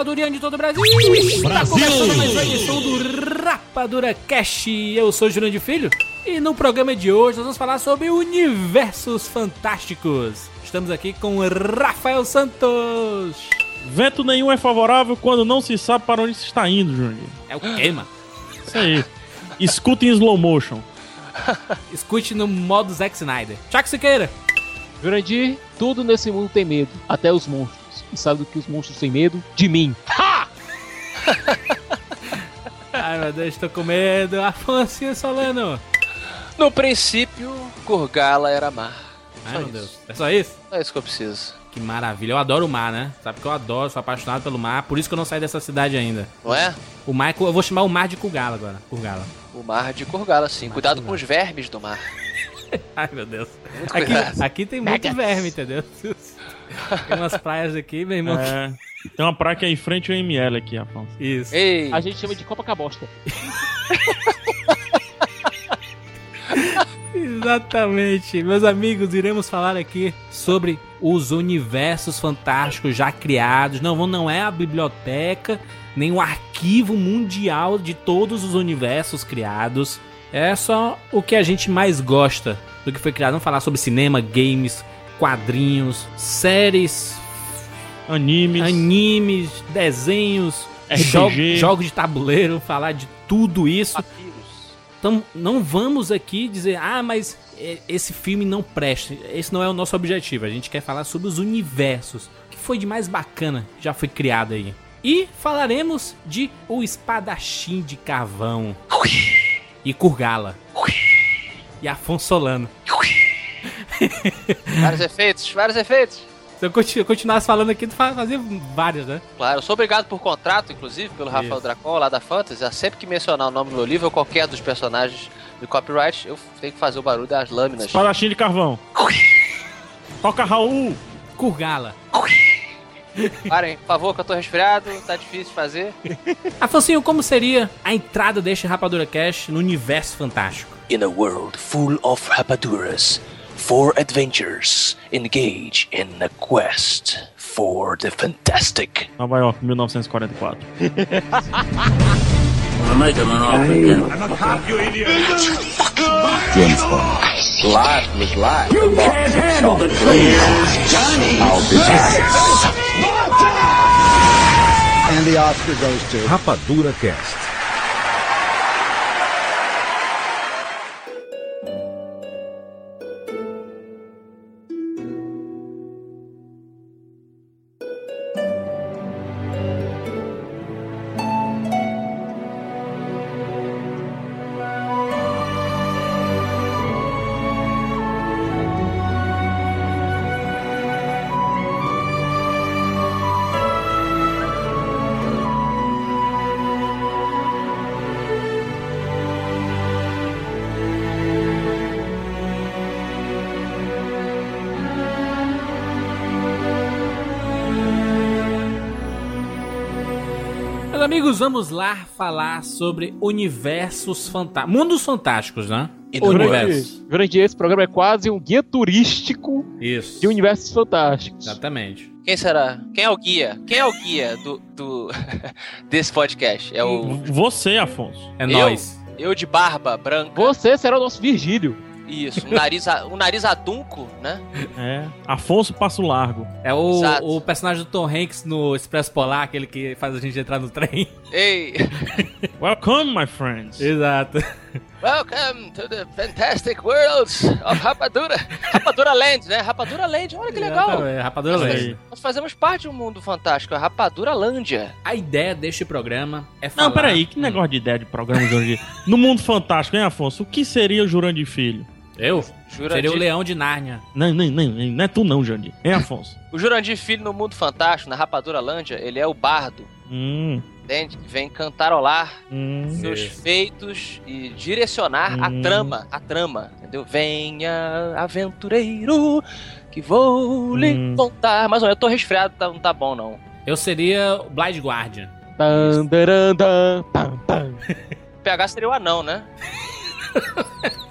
Rapadurianos de todo o Brasil! Está começando mais uma edição do Rapadura Cash. Eu sou Jurandir de Filho e no programa de hoje nós vamos falar sobre universos fantásticos. Estamos aqui com Rafael Santos. Vento nenhum é favorável quando não se sabe para onde se está indo, Júnior. É o quê, mano? Isso aí. Escuta em slow motion. Escute no modo Zack Snyder. Tchau, Siqueira. Jurandir, tudo nesse mundo tem medo, até os monstros. E sabe do que os monstros têm medo? De mim. Ai, meu Deus, tô com medo. Afonso Solano. No princípio, Gurgala era mar. Ai, Só meu isso. Deus. É só isso? É isso que eu preciso. Que maravilha. Eu adoro o mar, né? Sabe que eu adoro, sou apaixonado pelo mar. Por isso que eu não saí dessa cidade ainda. Não é? O mar, eu vou chamar o mar de Kugala agora. Kurgala. O mar de Gurgala, sim. Cuidado com os vermes do mar. Ai, meu Deus. Muito Aqui, cuidado. aqui tem muito verme, entendeu? Tem umas praias aqui, meu irmão. É, tem uma praia que é em frente ao ML aqui, Afonso. Isso. Ei, A gente chama de Copacabosta. Exatamente. Meus amigos, iremos falar aqui sobre os universos fantásticos já criados. Não, não é a biblioteca, nem o arquivo mundial de todos os universos criados. É só o que a gente mais gosta do que foi criado. Vamos falar sobre cinema, games, quadrinhos, séries, Animes. animes, desenhos, RPG. jo- jogos de tabuleiro, falar de tudo isso. papiros. Então não vamos aqui dizer, ah, mas é, esse filme não presta. Esse não é o nosso objetivo. A gente quer falar sobre os universos. O que foi de mais bacana que já foi criado aí. E falaremos de O Espadachim de Carvão. E Kurgala. E Afonso Solano. Vários efeitos, vários efeitos. Se eu continu- continuasse falando aqui, tu fa- fazia vários, né? Claro, eu sou obrigado por contrato, inclusive, pelo Rafael Isso. Dracon, lá da Fantasy. a Sempre que mencionar o nome do meu livro ou qualquer dos personagens do copyright, eu tenho que fazer o barulho das lâminas. Espadachim de carvão. Toca Raul. Kurgala. Parem, por favor, que eu tô resfriado, tá difícil de fazer. Afonso, como seria a entrada deste Rapadura Cash no universo fantástico? In a world full of rapaduras, Four adventures, engage in a quest for the fantastic. Nova York, 1944. I a cop, you idiot! Life was life. You can't handle the truth. Johnny. And the Oscar goes to Rapadura Cast. Vamos lá falar sobre universos fantásticos. Mundos fantásticos, né? A Universo. Jurandir, esse programa é quase um guia turístico Isso. de universos fantásticos. Exatamente. Quem será? Quem é o guia? Quem é o guia do, do desse podcast? É o Você, Afonso. É Eu? nóis. eu de barba branca. Você será o nosso Virgílio. Isso, um nariz, a- um nariz adunco, né? É. Afonso Passo Largo. É o, Exato. o personagem do Tom Hanks no Expresso Polar, aquele que faz a gente entrar no trem. Ei, Welcome, my friends. Exato. Welcome to the fantastic world of Rapadura. Rapadura Land, né? Rapadura Land, olha que legal. Exatamente, Rapadura Nós, Land. nós fazemos parte de um mundo fantástico, a Rapadura Lândia. A ideia deste programa é falar... Não, peraí, que negócio de ideia de programa, Jurandir? No mundo fantástico, hein, Afonso? O que seria o Jurandir Filho? Eu? Jurandir, Seria o leão de Nárnia. Não, não, não, não é tu não, Jurandir. Hein, Afonso? o Jurandir Filho no mundo fantástico, na Rapadura Lândia, ele é o bardo, Hum, entende? Que vem cantarolar hum. seus feitos e direcionar a Hum. trama, a trama, entendeu? Venha, aventureiro, que vou lhe Hum. contar. Mas olha, eu tô resfriado, tá- não tá bom não. Eu seria o Blind Guardian. Tan, PH seria o anão, né?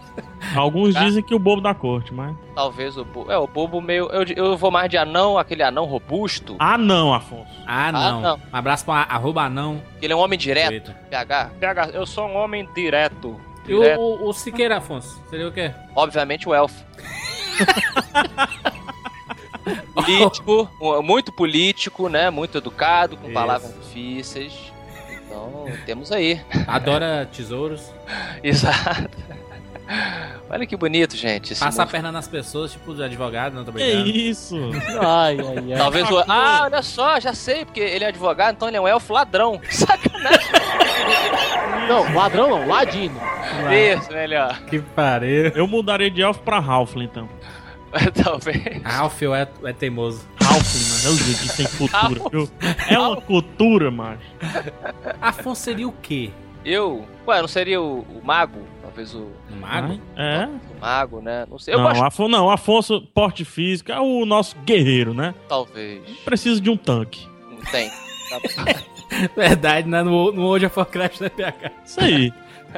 Alguns Tá. dizem que o bobo da corte, mas. Talvez o bobo. É, o bobo meio. Eu, eu vou mais de anão, aquele anão robusto. Ah, não, Afonso. Ah, não. não. Um abraço pra arroba não. Ele é um homem direto. Eita. PH. PH, eu sou um homem direto. E o, o, o Siqueira, Afonso? Seria o quê? Obviamente o elfo. político, muito político, né? Muito educado, com Isso. palavras difíceis. Então, temos aí. Adora tesouros. Exato. Olha que bonito, gente. esse Passa a perna nas pessoas, tipo de advogado, não tô Que brincando. isso? Ai, ai, ai. Talvez o. Ah, olha só, já sei, porque ele é advogado, então ele é um elfo ladrão. Sacanagem. Não, ladrão não, ladino. Isso, melhor. Que pariu. Eu mudaria de elfo pra Ralph, então. Talvez. Ralph é, é teimoso. Ralph, mano. É o jeito que tem cultura, viu? É uma cultura, macho. Afonso seria o quê? Eu. Ué, não seria o, o mago? Talvez o, Um mago? É. o mago, né? Não sei. Eu não, gosto. Afonso, não, Afonso, porte físico, é o nosso guerreiro, né? Talvez. Precisa de um tanque. Não tem. Tá- Verdade, né? No, no World of Warcraft da PH. Isso aí.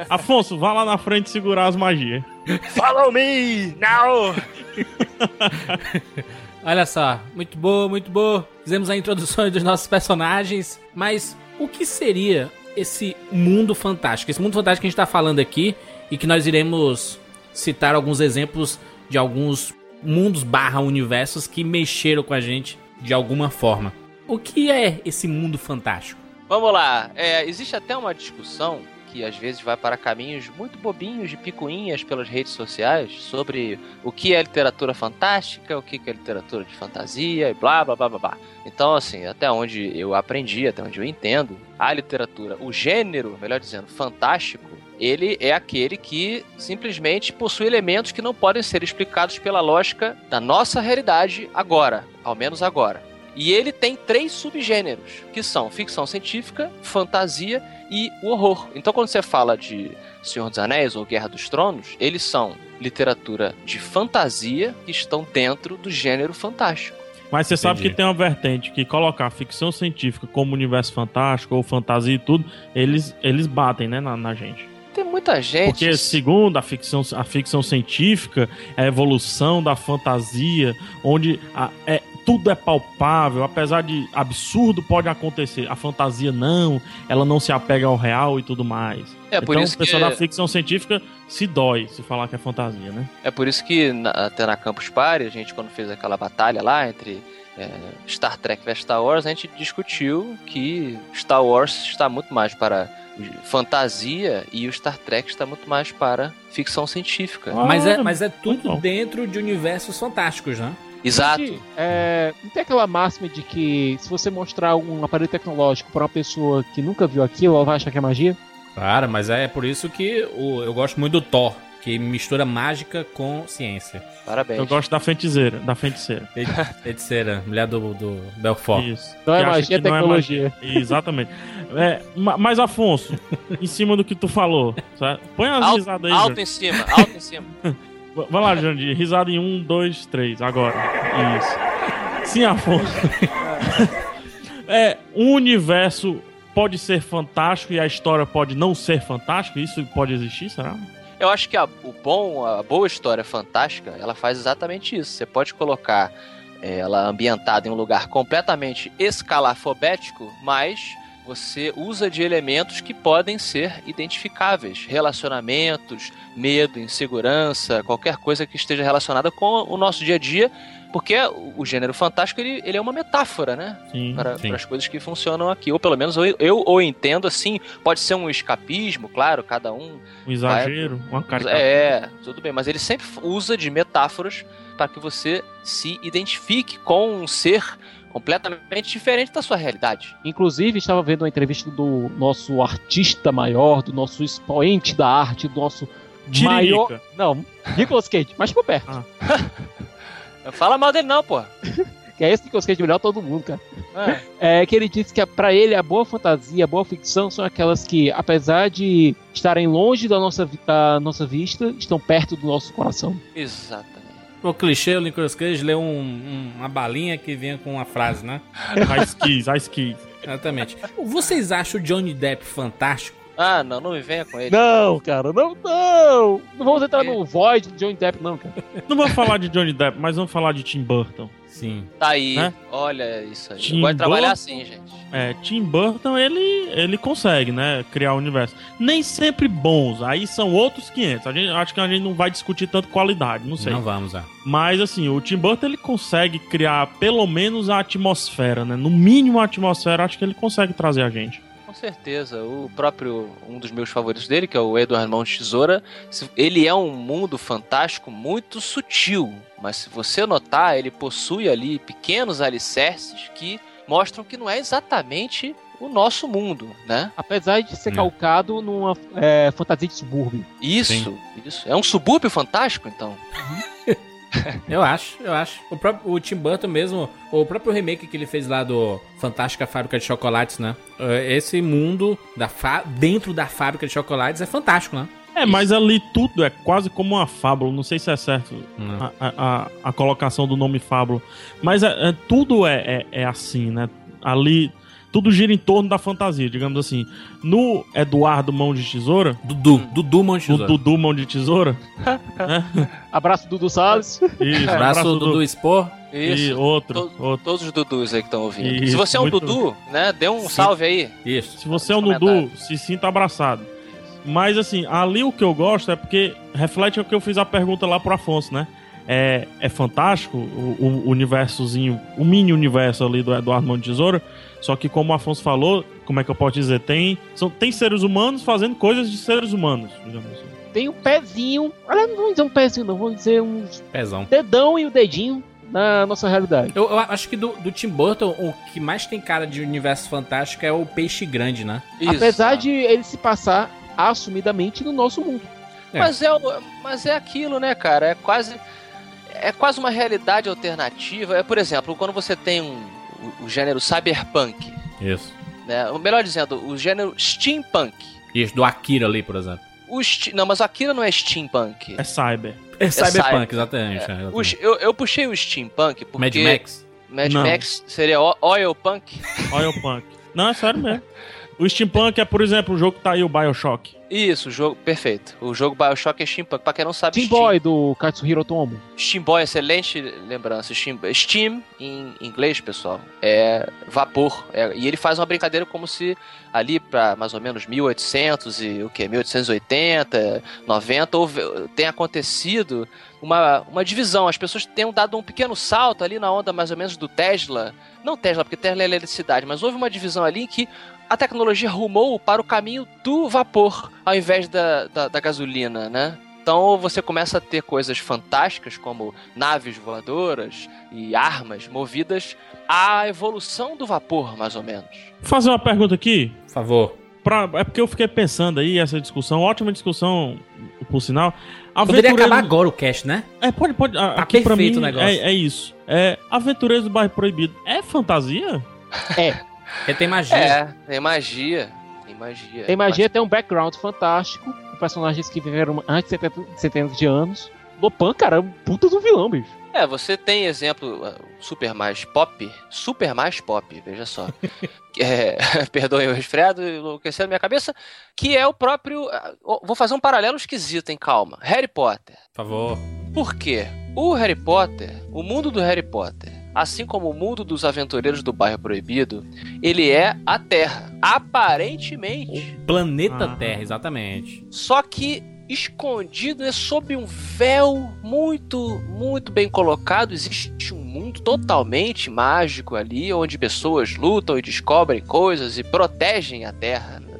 Afonso, vá lá na frente segurar as magias. Follow me now! Olha só, muito boa, muito boa. Fizemos a introdução dos nossos personagens, mas o que seria esse mundo fantástico? Esse mundo fantástico que a gente tá falando aqui e que nós iremos citar alguns exemplos de alguns mundos barra universos que mexeram com a gente de alguma forma. O que é esse mundo fantástico? Vamos lá. É, existe até uma discussão que às vezes vai para caminhos muito bobinhos de picuinhas pelas redes sociais sobre o que é literatura fantástica, o que é literatura de fantasia e blá blá blá blá blá. Então, assim, até onde eu aprendi, até onde eu entendo, a literatura, o gênero, melhor dizendo, fantástico, ele é aquele que simplesmente possui elementos que não podem ser explicados pela lógica da nossa realidade agora, ao menos agora. E ele tem três subgêneros, que são ficção científica, fantasia e o horror. Então, quando você fala de Senhor dos Anéis ou Guerra dos Tronos, eles são literatura de fantasia que estão dentro do gênero fantástico. Mas você sabe Entendi. que tem uma vertente que colocar ficção científica como universo fantástico ou fantasia e tudo, eles, eles batem, né, na, na gente. Tem muita gente. Porque segundo a ficção, a ficção científica, é a evolução da fantasia, onde a- é, tudo é palpável, apesar de absurdo pode acontecer. A fantasia não, ela não se apega ao real e tudo mais. é por então isso o que pessoal da ficção científica se dói se falar que é fantasia, né? é por isso que na- até na Campus Party a gente quando fez aquela batalha lá entre é, Star Trek vs Star Wars a gente discutiu que Star Wars está muito mais para fantasia e o Star Trek está muito mais para ficção científica. Ah, mas, é, mas é tudo dentro de universos fantásticos, né? Exato. Gente, é, não tem aquela máxima de que se você mostrar um aparelho tecnológico pra uma pessoa que nunca viu aquilo, ela vai achar que é magia? Claro, mas é por isso que o- eu gosto muito do Thor, que mistura mágica com ciência. Parabéns. Eu gosto da feiticeira, da feiticeira. Fe- Feiticeira, mulher do, do Belfort. Isso. Não é magia, é que não tecnologia. magia. Exatamente. É, ma- mas, Afonso, em cima do que tu falou, sabe? põe Alto, risadas aí, alto em cima, alto em cima. Va- Vai lá, Jandir. Risada em um, dois, três. Agora. Isso. Sim, Afonso. é, universo pode ser fantástico e a história pode não ser fantástica? Isso pode existir, será? Eu acho que a, o bom, a boa história fantástica, ela faz exatamente isso. Você pode colocar eh, ela ambientada em um lugar completamente escalafobético, mas você usa de elementos que podem ser identificáveis, relacionamentos, medo, insegurança, qualquer coisa que esteja relacionada com o nosso dia a dia, porque o gênero fantástico ele, ele é uma metáfora, né? Sim, Para, sim. para as coisas que funcionam aqui, ou pelo menos eu, eu ou entendo assim, pode ser um escapismo, claro, cada um Um exagero, uma caricatura. é, tudo bem, mas ele sempre usa de metáforas para que você se identifique com um ser completamente diferente da sua realidade. Inclusive, estava vendo uma entrevista do nosso artista maior, do nosso expoente da arte, do nosso maior. Tiririca. Não, Nicolas Cage, mais por perto. Ah. Não fala mal dele não, pô. Que é esse Nicolas Cage melhor todo mundo, cara. É. É que ele disse que pra ele a boa fantasia, a boa ficção são aquelas que, apesar de estarem longe da nossa, da nossa vista, estão perto do nosso coração. Exatamente. O clichê, o Nicolas Cage leu um- um- uma balinha que vinha com uma frase, né? Ice Keys, Ice Keys. Exatamente. Vocês acham o Johnny Depp fantástico? Ah, não, não me venha com ele. Não, cara, não, não! Não vamos entrar no void de Johnny Depp, não, cara. Não vamos falar de Johnny Depp, mas vamos falar de Tim Burton. Sim. Tá aí, Né? olha isso aí. Tim de trabalhar Burton? assim, gente. É, Tim Burton, ele, ele consegue, né, criar o universo. Nem sempre bons, aí são outros 500. A gente, acho que a gente não vai discutir tanto qualidade, não sei. Não vamos, é. Mas, assim, o Tim Burton, ele consegue criar pelo menos a atmosfera, né? No mínimo a atmosfera, acho que ele consegue trazer a gente. Com certeza. O próprio, um dos meus favoritos dele, que é o Edward Mão de Tesoura, ele é um mundo fantástico muito sutil. Mas se você notar, ele possui ali pequenos alicerces que mostram que não é exatamente o nosso mundo, né? Apesar de ser Não. calcado numa é, fantasia de subúrbio. Isso, isso. É um subúrbio fantástico, então. Eu acho, eu acho. O próprio o Tim Burton mesmo, o próprio remake que ele fez lá do Fantástica Fábrica de Chocolates, né? Eh, Esse mundo da dentro da fábrica de chocolates é fantástico, né? É, mas ali tudo é quase como uma fábula. Não sei se é certo a, a- a colocação do nome fábula. Mas é, é- tudo é, é, é assim, né? Ali, tudo gira em torno da fantasia, digamos assim. No Eduardo Mão de Tesoura, Dudu, Dudu Mão de Tesoura. Dudu Mão de Tesoura, Abraço Dudu Salles. isso, Abraço do Dudu Expor. E Isso. outro, To- outro. Todos os Dudus aí que estão ouvindo. Isso, se você é um muito- Dudu, né? Dê um Sim. salve aí. Isso. Se você é um Dudu, se sinta abraçado. Mas assim, ali o que eu gosto é porque reflete o que eu fiz a pergunta lá pro Afonso, né? É, é fantástico o, o universozinho, o mini universo ali do Eduardo Mão de Tesoura. Só que como o Afonso falou, como é que eu posso dizer? Tem, são, tem seres humanos fazendo coisas de seres humanos, digamos assim. Tem um pezinho. Olha, não vou dizer um pezinho, não. Vou dizer um Pezão. dedão e o dedinho na nossa realidade. Eu, eu acho que do, do Tim Burton, o que mais tem cara de universo fantástico é o peixe grande, né? Isso. Apesar de ele se passar assumidamente no nosso mundo. É. Mas é, mas é aquilo, né, cara? É quase. É quase uma realidade alternativa. É, por exemplo, quando você tem um, o, o gênero cyberpunk, Isso. né? Ou melhor dizendo, o gênero steampunk. Isso, do Akira ali, por exemplo. O sti- não, mas o Akira não é steampunk. É cyber. É Cyberpunk, cyber. exatamente. é, O exatamente. sh- eu, eu puxei o steampunk porque Mad Max. Mad Não. Max seria o- oil punk. Oil Punk. Não, é sério mesmo. O Steampunk é, por exemplo, o jogo que tá aí, o Bioshock. Isso, o jogo perfeito. O jogo BioShock é steampunk. Pra quem não sabe, Team Boy do Katsuhiro Tomo. Steam Boy, excelente lembrança. Steam, Steam em inglês, pessoal, é vapor. É- e ele faz uma brincadeira como se ali para mais ou menos 1800 e o que? 1880, 90 houve, tem acontecido uma, uma divisão. As pessoas tenham dado um pequeno salto ali na onda mais ou menos do Tesla. Não Tesla, porque Tesla é eletricidade, mas houve uma divisão ali em que a tecnologia rumou para o caminho do vapor ao invés da, da, da gasolina, né? Então você começa a ter coisas fantásticas como naves voadoras e armas movidas à evolução do vapor, mais ou menos. Vou fazer uma pergunta aqui. Por favor. Pra, é porque eu fiquei pensando aí, essa discussão, ótima discussão, por sinal. Poderia acabar agora o cast, né? É, pode, pode. Tá aqui pra perfeito mim o negócio. É, é isso. É, Aventureiros do Bairro Proibido. É fantasia? Porque tem magia. É, tem magia. Tem magia. Tem magia, tem um background fantástico. com Personagens que viveram antes de 70 centenas de anos. Lopan, cara, é um puta do vilão, bicho. É, você tem exemplo uh, super mais pop, super mais pop, veja só. é, perdoem o resfriado, enlouquecendo minha cabeça, que é o próprio. uh, Vou fazer um paralelo esquisito, hein? Calma. Harry Potter. Por favor. Por quê? O Harry Potter, o mundo do Harry Potter, assim como o mundo dos aventureiros do bairro proibido, ele é a Terra. Aparentemente. Planeta Ah. Terra, exatamente. Só que escondido, né, sob um véu muito, muito bem colocado, existe um mundo totalmente mágico ali, onde pessoas lutam e descobrem coisas e protegem a Terra. né?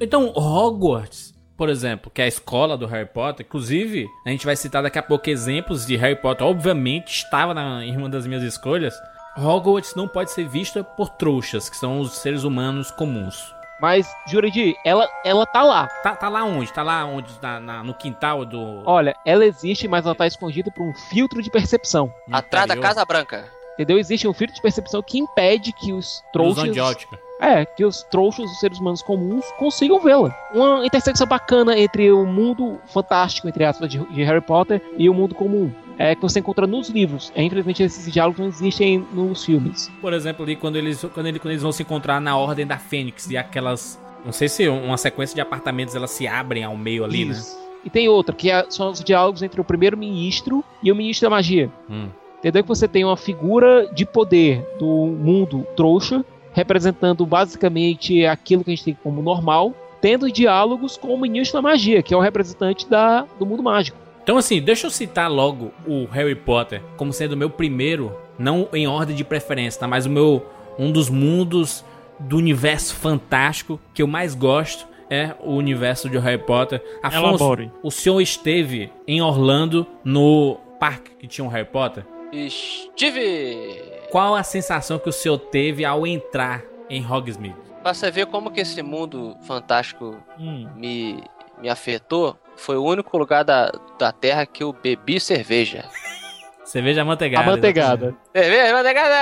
Então, Hogwarts, por exemplo, que é a escola do Harry Potter, inclusive, a gente vai citar daqui a pouco exemplos de Harry Potter, obviamente estava na, em uma das minhas escolhas. Hogwarts não pode ser vista por trouxas, que são os seres humanos comuns. Mas, Jurandir, ela, ela tá lá. Tá, tá lá onde? Tá lá onde? Na, na- no quintal do. Olha, ela existe, mas ela tá escondida por um filtro de percepção. Atrás da Casa Branca. Entendeu? Existe um filtro de percepção que impede que os Ilusão trouxas. de ótica. É, que os trouxas, os seres humanos comuns, consigam vê-la. Uma intersecção bacana entre o mundo fantástico, entre aspas, de, de Harry Potter e o mundo comum. É que você encontra nos livros. É, infelizmente, esses diálogos não existem nos filmes. Por exemplo, ali quando eles, quando, ele- quando eles vão se encontrar na Ordem da Fênix e aquelas. Não sei se uma sequência de apartamentos elas se abrem ao meio ali, né? Isso. E tem outra, que é- são os diálogos entre o primeiro-ministro e o ministro da magia. Hum. Entendeu que você tem uma figura de poder do mundo trouxa, representando basicamente aquilo que a gente tem como normal, tendo diálogos com o ministro da magia, que é o representante da, do mundo mágico. Então, assim, deixa eu citar logo o Harry Potter como sendo o meu primeiro, não em ordem de preferência, tá? Mas o meu. Um dos mundos do universo fantástico que eu mais gosto é o universo de Harry Potter. Afonso, Elabore. o senhor esteve em Orlando no parque que tinha um Harry Potter? Estive! Qual a sensação que o senhor teve ao entrar em Hogsmeade? Pra você ver como que esse mundo fantástico Hum. me, me afetou, foi o único lugar da, da Terra que eu bebi cerveja. Cerveja amanteigada. Amanteigada. Cerveja, manteigada!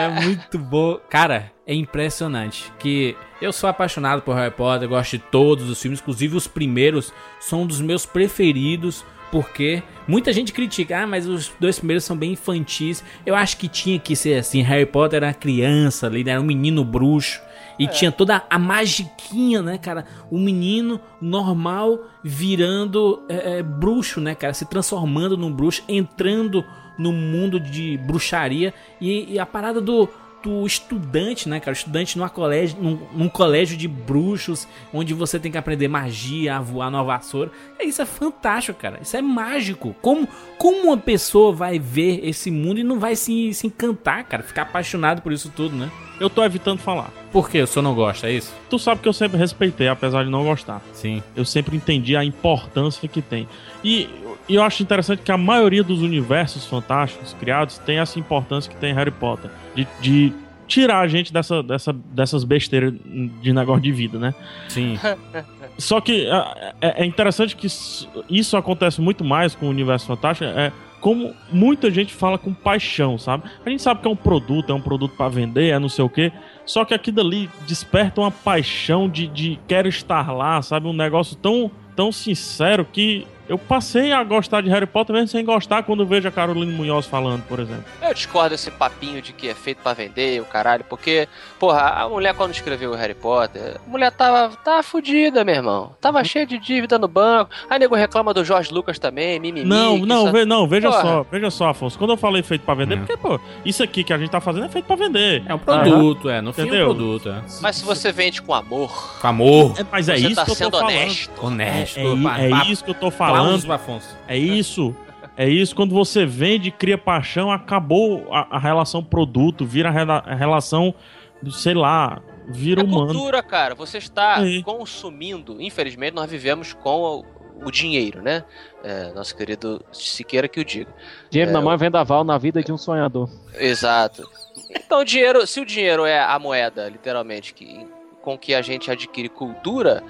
É muito bom. Cara, é impressionante que eu sou apaixonado por Harry Potter, gosto de todos os filmes, inclusive os primeiros são um dos meus preferidos, porque muita gente critica, ah, mas os dois primeiros são bem infantis. Eu acho que tinha que ser assim, Harry Potter era criança ali, né, era um menino bruxo. E tinha toda a magiquinha, né, cara? O menino normal virando é, é, bruxo, né, cara? Se transformando num bruxo, entrando no mundo de bruxaria. E, e a parada do, do estudante, né, cara? Estudante numa colégio, num, num colégio de bruxos, onde você tem que aprender magia, a voar numa vassoura. É, isso é fantástico, cara. Isso é mágico. Como, como uma pessoa vai ver esse mundo e não vai se, se encantar, cara? Ficar apaixonado por isso tudo, né? Eu tô evitando falar. Por quê? O senhor não gosta, é isso? Tu sabe que eu sempre respeitei, apesar de não gostar. Sim. Eu sempre entendi a importância que tem. E, e eu acho interessante que a maioria dos universos fantásticos criados tem essa importância que tem Harry Potter. De, de tirar a gente dessa, dessa, dessas besteiras de negócio de vida, né? Sim. Só que é, é- é interessante que isso- acontece muito mais com o universo fantástico. É como muita gente fala com paixão, sabe? A gente sabe que é um produto, é um produto pra vender, é não sei o quê. Só que aquilo ali desperta uma paixão de, de quero estar lá, sabe? Um negócio tão, tão sincero que eu passei a gostar de Harry Potter mesmo sem gostar quando vejo a Caroline Munhoz falando, por exemplo. Eu discordo desse papinho de que é feito pra vender, o caralho, porque, porra, a mulher quando escreveu o Harry Potter, a mulher tava, tava fudida, meu irmão. Tava cheia de dívida no banco. Aí nego reclama do George Lucas também, mimimi. Não, não, só- ve- não, veja Porra. só, veja só, Afonso. Quando eu falei feito pra vender, É. porque, pô, isso aqui que a gente tá fazendo é feito pra vender. É um produto, é. No fim é um Entendeu? produto, é. Mas se você vende com amor, Com amor. É, mas é isso tá que eu tô falando. honesto. Honesto. É, é pa- isso que eu tô aplausos falando. Afonso. É isso. É isso. Quando você vende, cria paixão, acabou a, a relação produto, vira a, rela- a relação, sei lá, vira É humano. cultura, cara. Você está Aí. consumindo. Infelizmente, nós vivemos com o, o dinheiro, né? É, nosso querido Siqueira que o diga. Dinheiro É, na mão é vendaval na vida de um sonhador. Exato. Então, o dinheiro, se o dinheiro é a moeda, literalmente, que, com que a gente adquire cultura,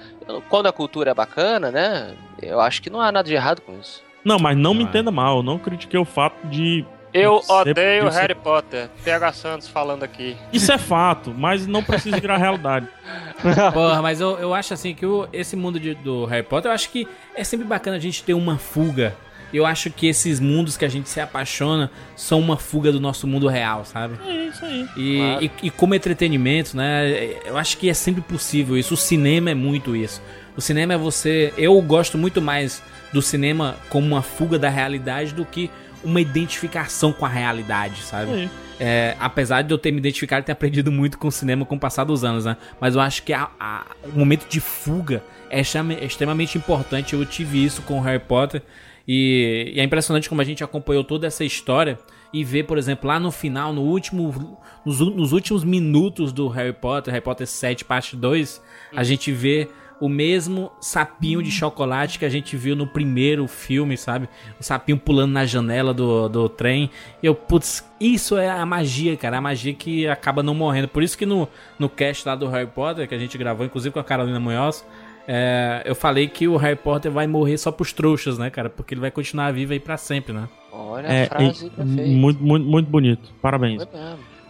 quando a cultura é bacana, né? Eu acho que não há nada de errado com isso. Não, mas não me Não é. entenda mal. Não critiquei o fato de. Eu Sempre odeio disse- Harry Potter. PH Santos falando aqui. Isso é fato, mas não precisa virar realidade. Porra, mas eu, eu acho assim que o- esse mundo de- do Harry Potter, eu acho que é sempre bacana a gente ter uma fuga. Eu acho que esses mundos que a gente se apaixona são uma fuga do nosso mundo real, sabe? É isso aí. E, Claro. e, e como entretenimento, né? Eu acho que é sempre possível isso. O cinema é muito isso. O cinema é você. Eu gosto muito mais do cinema como uma fuga da realidade do que uma identificação com a realidade, sabe? Sim. É, apesar de eu ter me identificado e ter aprendido muito com o cinema com o passar dos anos, né? Mas eu acho que a- a- o momento de fuga é, é extremamente importante. Eu tive isso com o Harry Potter. E, e é impressionante como a gente acompanhou toda essa história e vê, por exemplo, lá no final, no último, nos, nos últimos minutos do Harry Potter, Harry Potter 7, parte 2, a gente vê o mesmo sapinho de chocolate que a gente viu no primeiro filme, sabe? O sapinho pulando na janela do, do trem. E eu, putz, isso é a magia, cara. A magia que acaba não morrendo. Por isso que no, no cast lá do Harry Potter, que a gente gravou, inclusive com a Carolina Munhoz, é, eu falei que o Harry Potter vai morrer só pros trouxas, né, cara? Porque ele vai continuar vivo aí pra sempre, né? Olha É, a frase perfeita. muito, muito, muito bonito. Parabéns.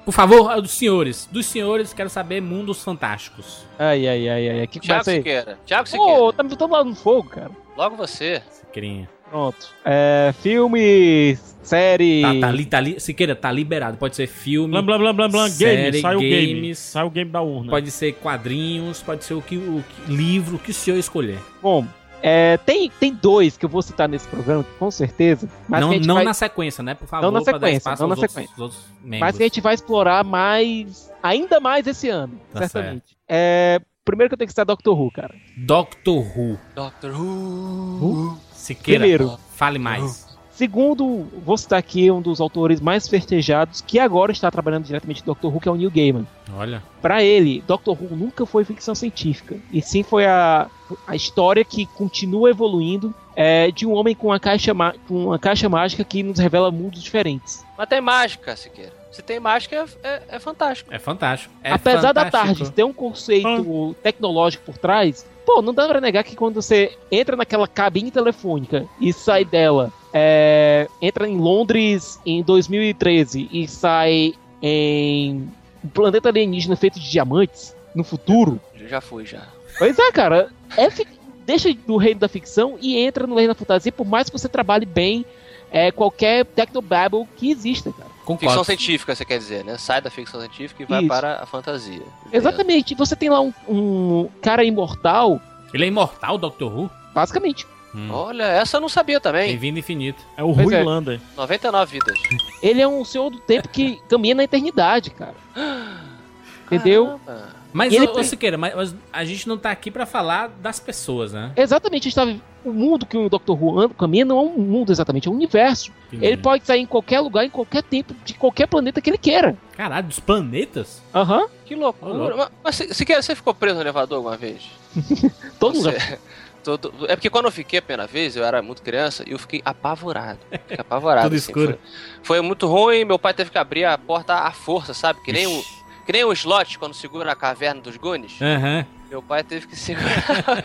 Por favor, dos senhores. Dos senhores, quero saber Mundos Fantásticos. Ai, ai, ai, ai. Que aí? Siqueira. Thiago Siqueira. Pô, tá me botando lá no fogo, cara. Logo você. Querinha. Pronto. É, filme, série. Tá, tá, li, tá li, Siqueira, tá liberado. Pode ser filme, Blá, blá, blá, blá, blá. Série, Game. Sai o game. games. Sai o game da urna. pode ser quadrinhos, pode ser o que, o que- livro, o que o senhor escolher. Bom, é, tem, tem dois que eu vou citar nesse programa, com certeza. Mas não não vai, na sequência, né? Por favor, Não na sequência, espaço não na outros- sequência. mas que a gente vai explorar mais, ainda mais esse ano, Tá certamente. É, primeiro que eu tenho que citar Doctor Who, cara. Doctor Who. Doctor Who. Siqueira, Primeiro. fale mais. Segundo, vou citar aqui um dos autores mais festejados, que agora está trabalhando diretamente com Doctor Who, que é o Neil Gaiman. Olha. Pra ele, Doctor Who nunca foi ficção científica, e sim foi a, a história que continua evoluindo é, de um homem com uma, caixa ma- com uma caixa mágica que nos revela mundos diferentes. Mas tem mágica, Siqueira. Se tem mágica, é, é- é fantástico. É fantástico. É Apesar da fantástico. tarde ter um conceito tecnológico por trás, pô, não dá pra negar que quando você entra naquela cabine telefônica e sai dela, é, entra em Londres em 2013 e sai em um planeta alienígena feito de diamantes no futuro. Eu já fui, já. Pois é, cara, é fi- deixa do reino da ficção e entra no reino da fantasia, por mais que você trabalhe bem é, qualquer technobabble que exista, cara. Concordo. Ficção científica, você quer dizer, né? Sai da ficção científica e vai Isso. para a fantasia. Exatamente, você tem lá um, um cara imortal, Ele é imortal, Doctor Who? basicamente. Hum. Olha, essa eu não sabia também. Bem-vindo infinito. É o Pois Rui é. Lander. 99 vidas. Ele é um senhor do tempo que caminha na eternidade, cara. Entendeu? Caramba. Mas, ele ô, ô, tem- Siqueira, mas, mas a gente não tá aqui pra falar das pessoas, né? Exatamente, a gente tá o mundo que o Dr. Who anda, caminha não é um mundo exatamente, é um universo. Entendi. Ele pode sair em qualquer lugar, em qualquer tempo, de qualquer planeta que ele queira. Caralho, dos planetas? Aham, Que Ô, loucura. louco. Mas, mas Se- Siqueira, você ficou preso no elevador alguma vez? todo. Você- Todo- É porque quando eu fiquei a primeira vez, eu era muito criança e eu fiquei apavorado. Fiquei apavorado. Tudo assim, escuro. Foi, foi muito ruim, meu pai teve que abrir a porta à força, sabe? Que nem o, que nem o slot quando segura na caverna dos Goonies. Aham. Meu pai teve que segurar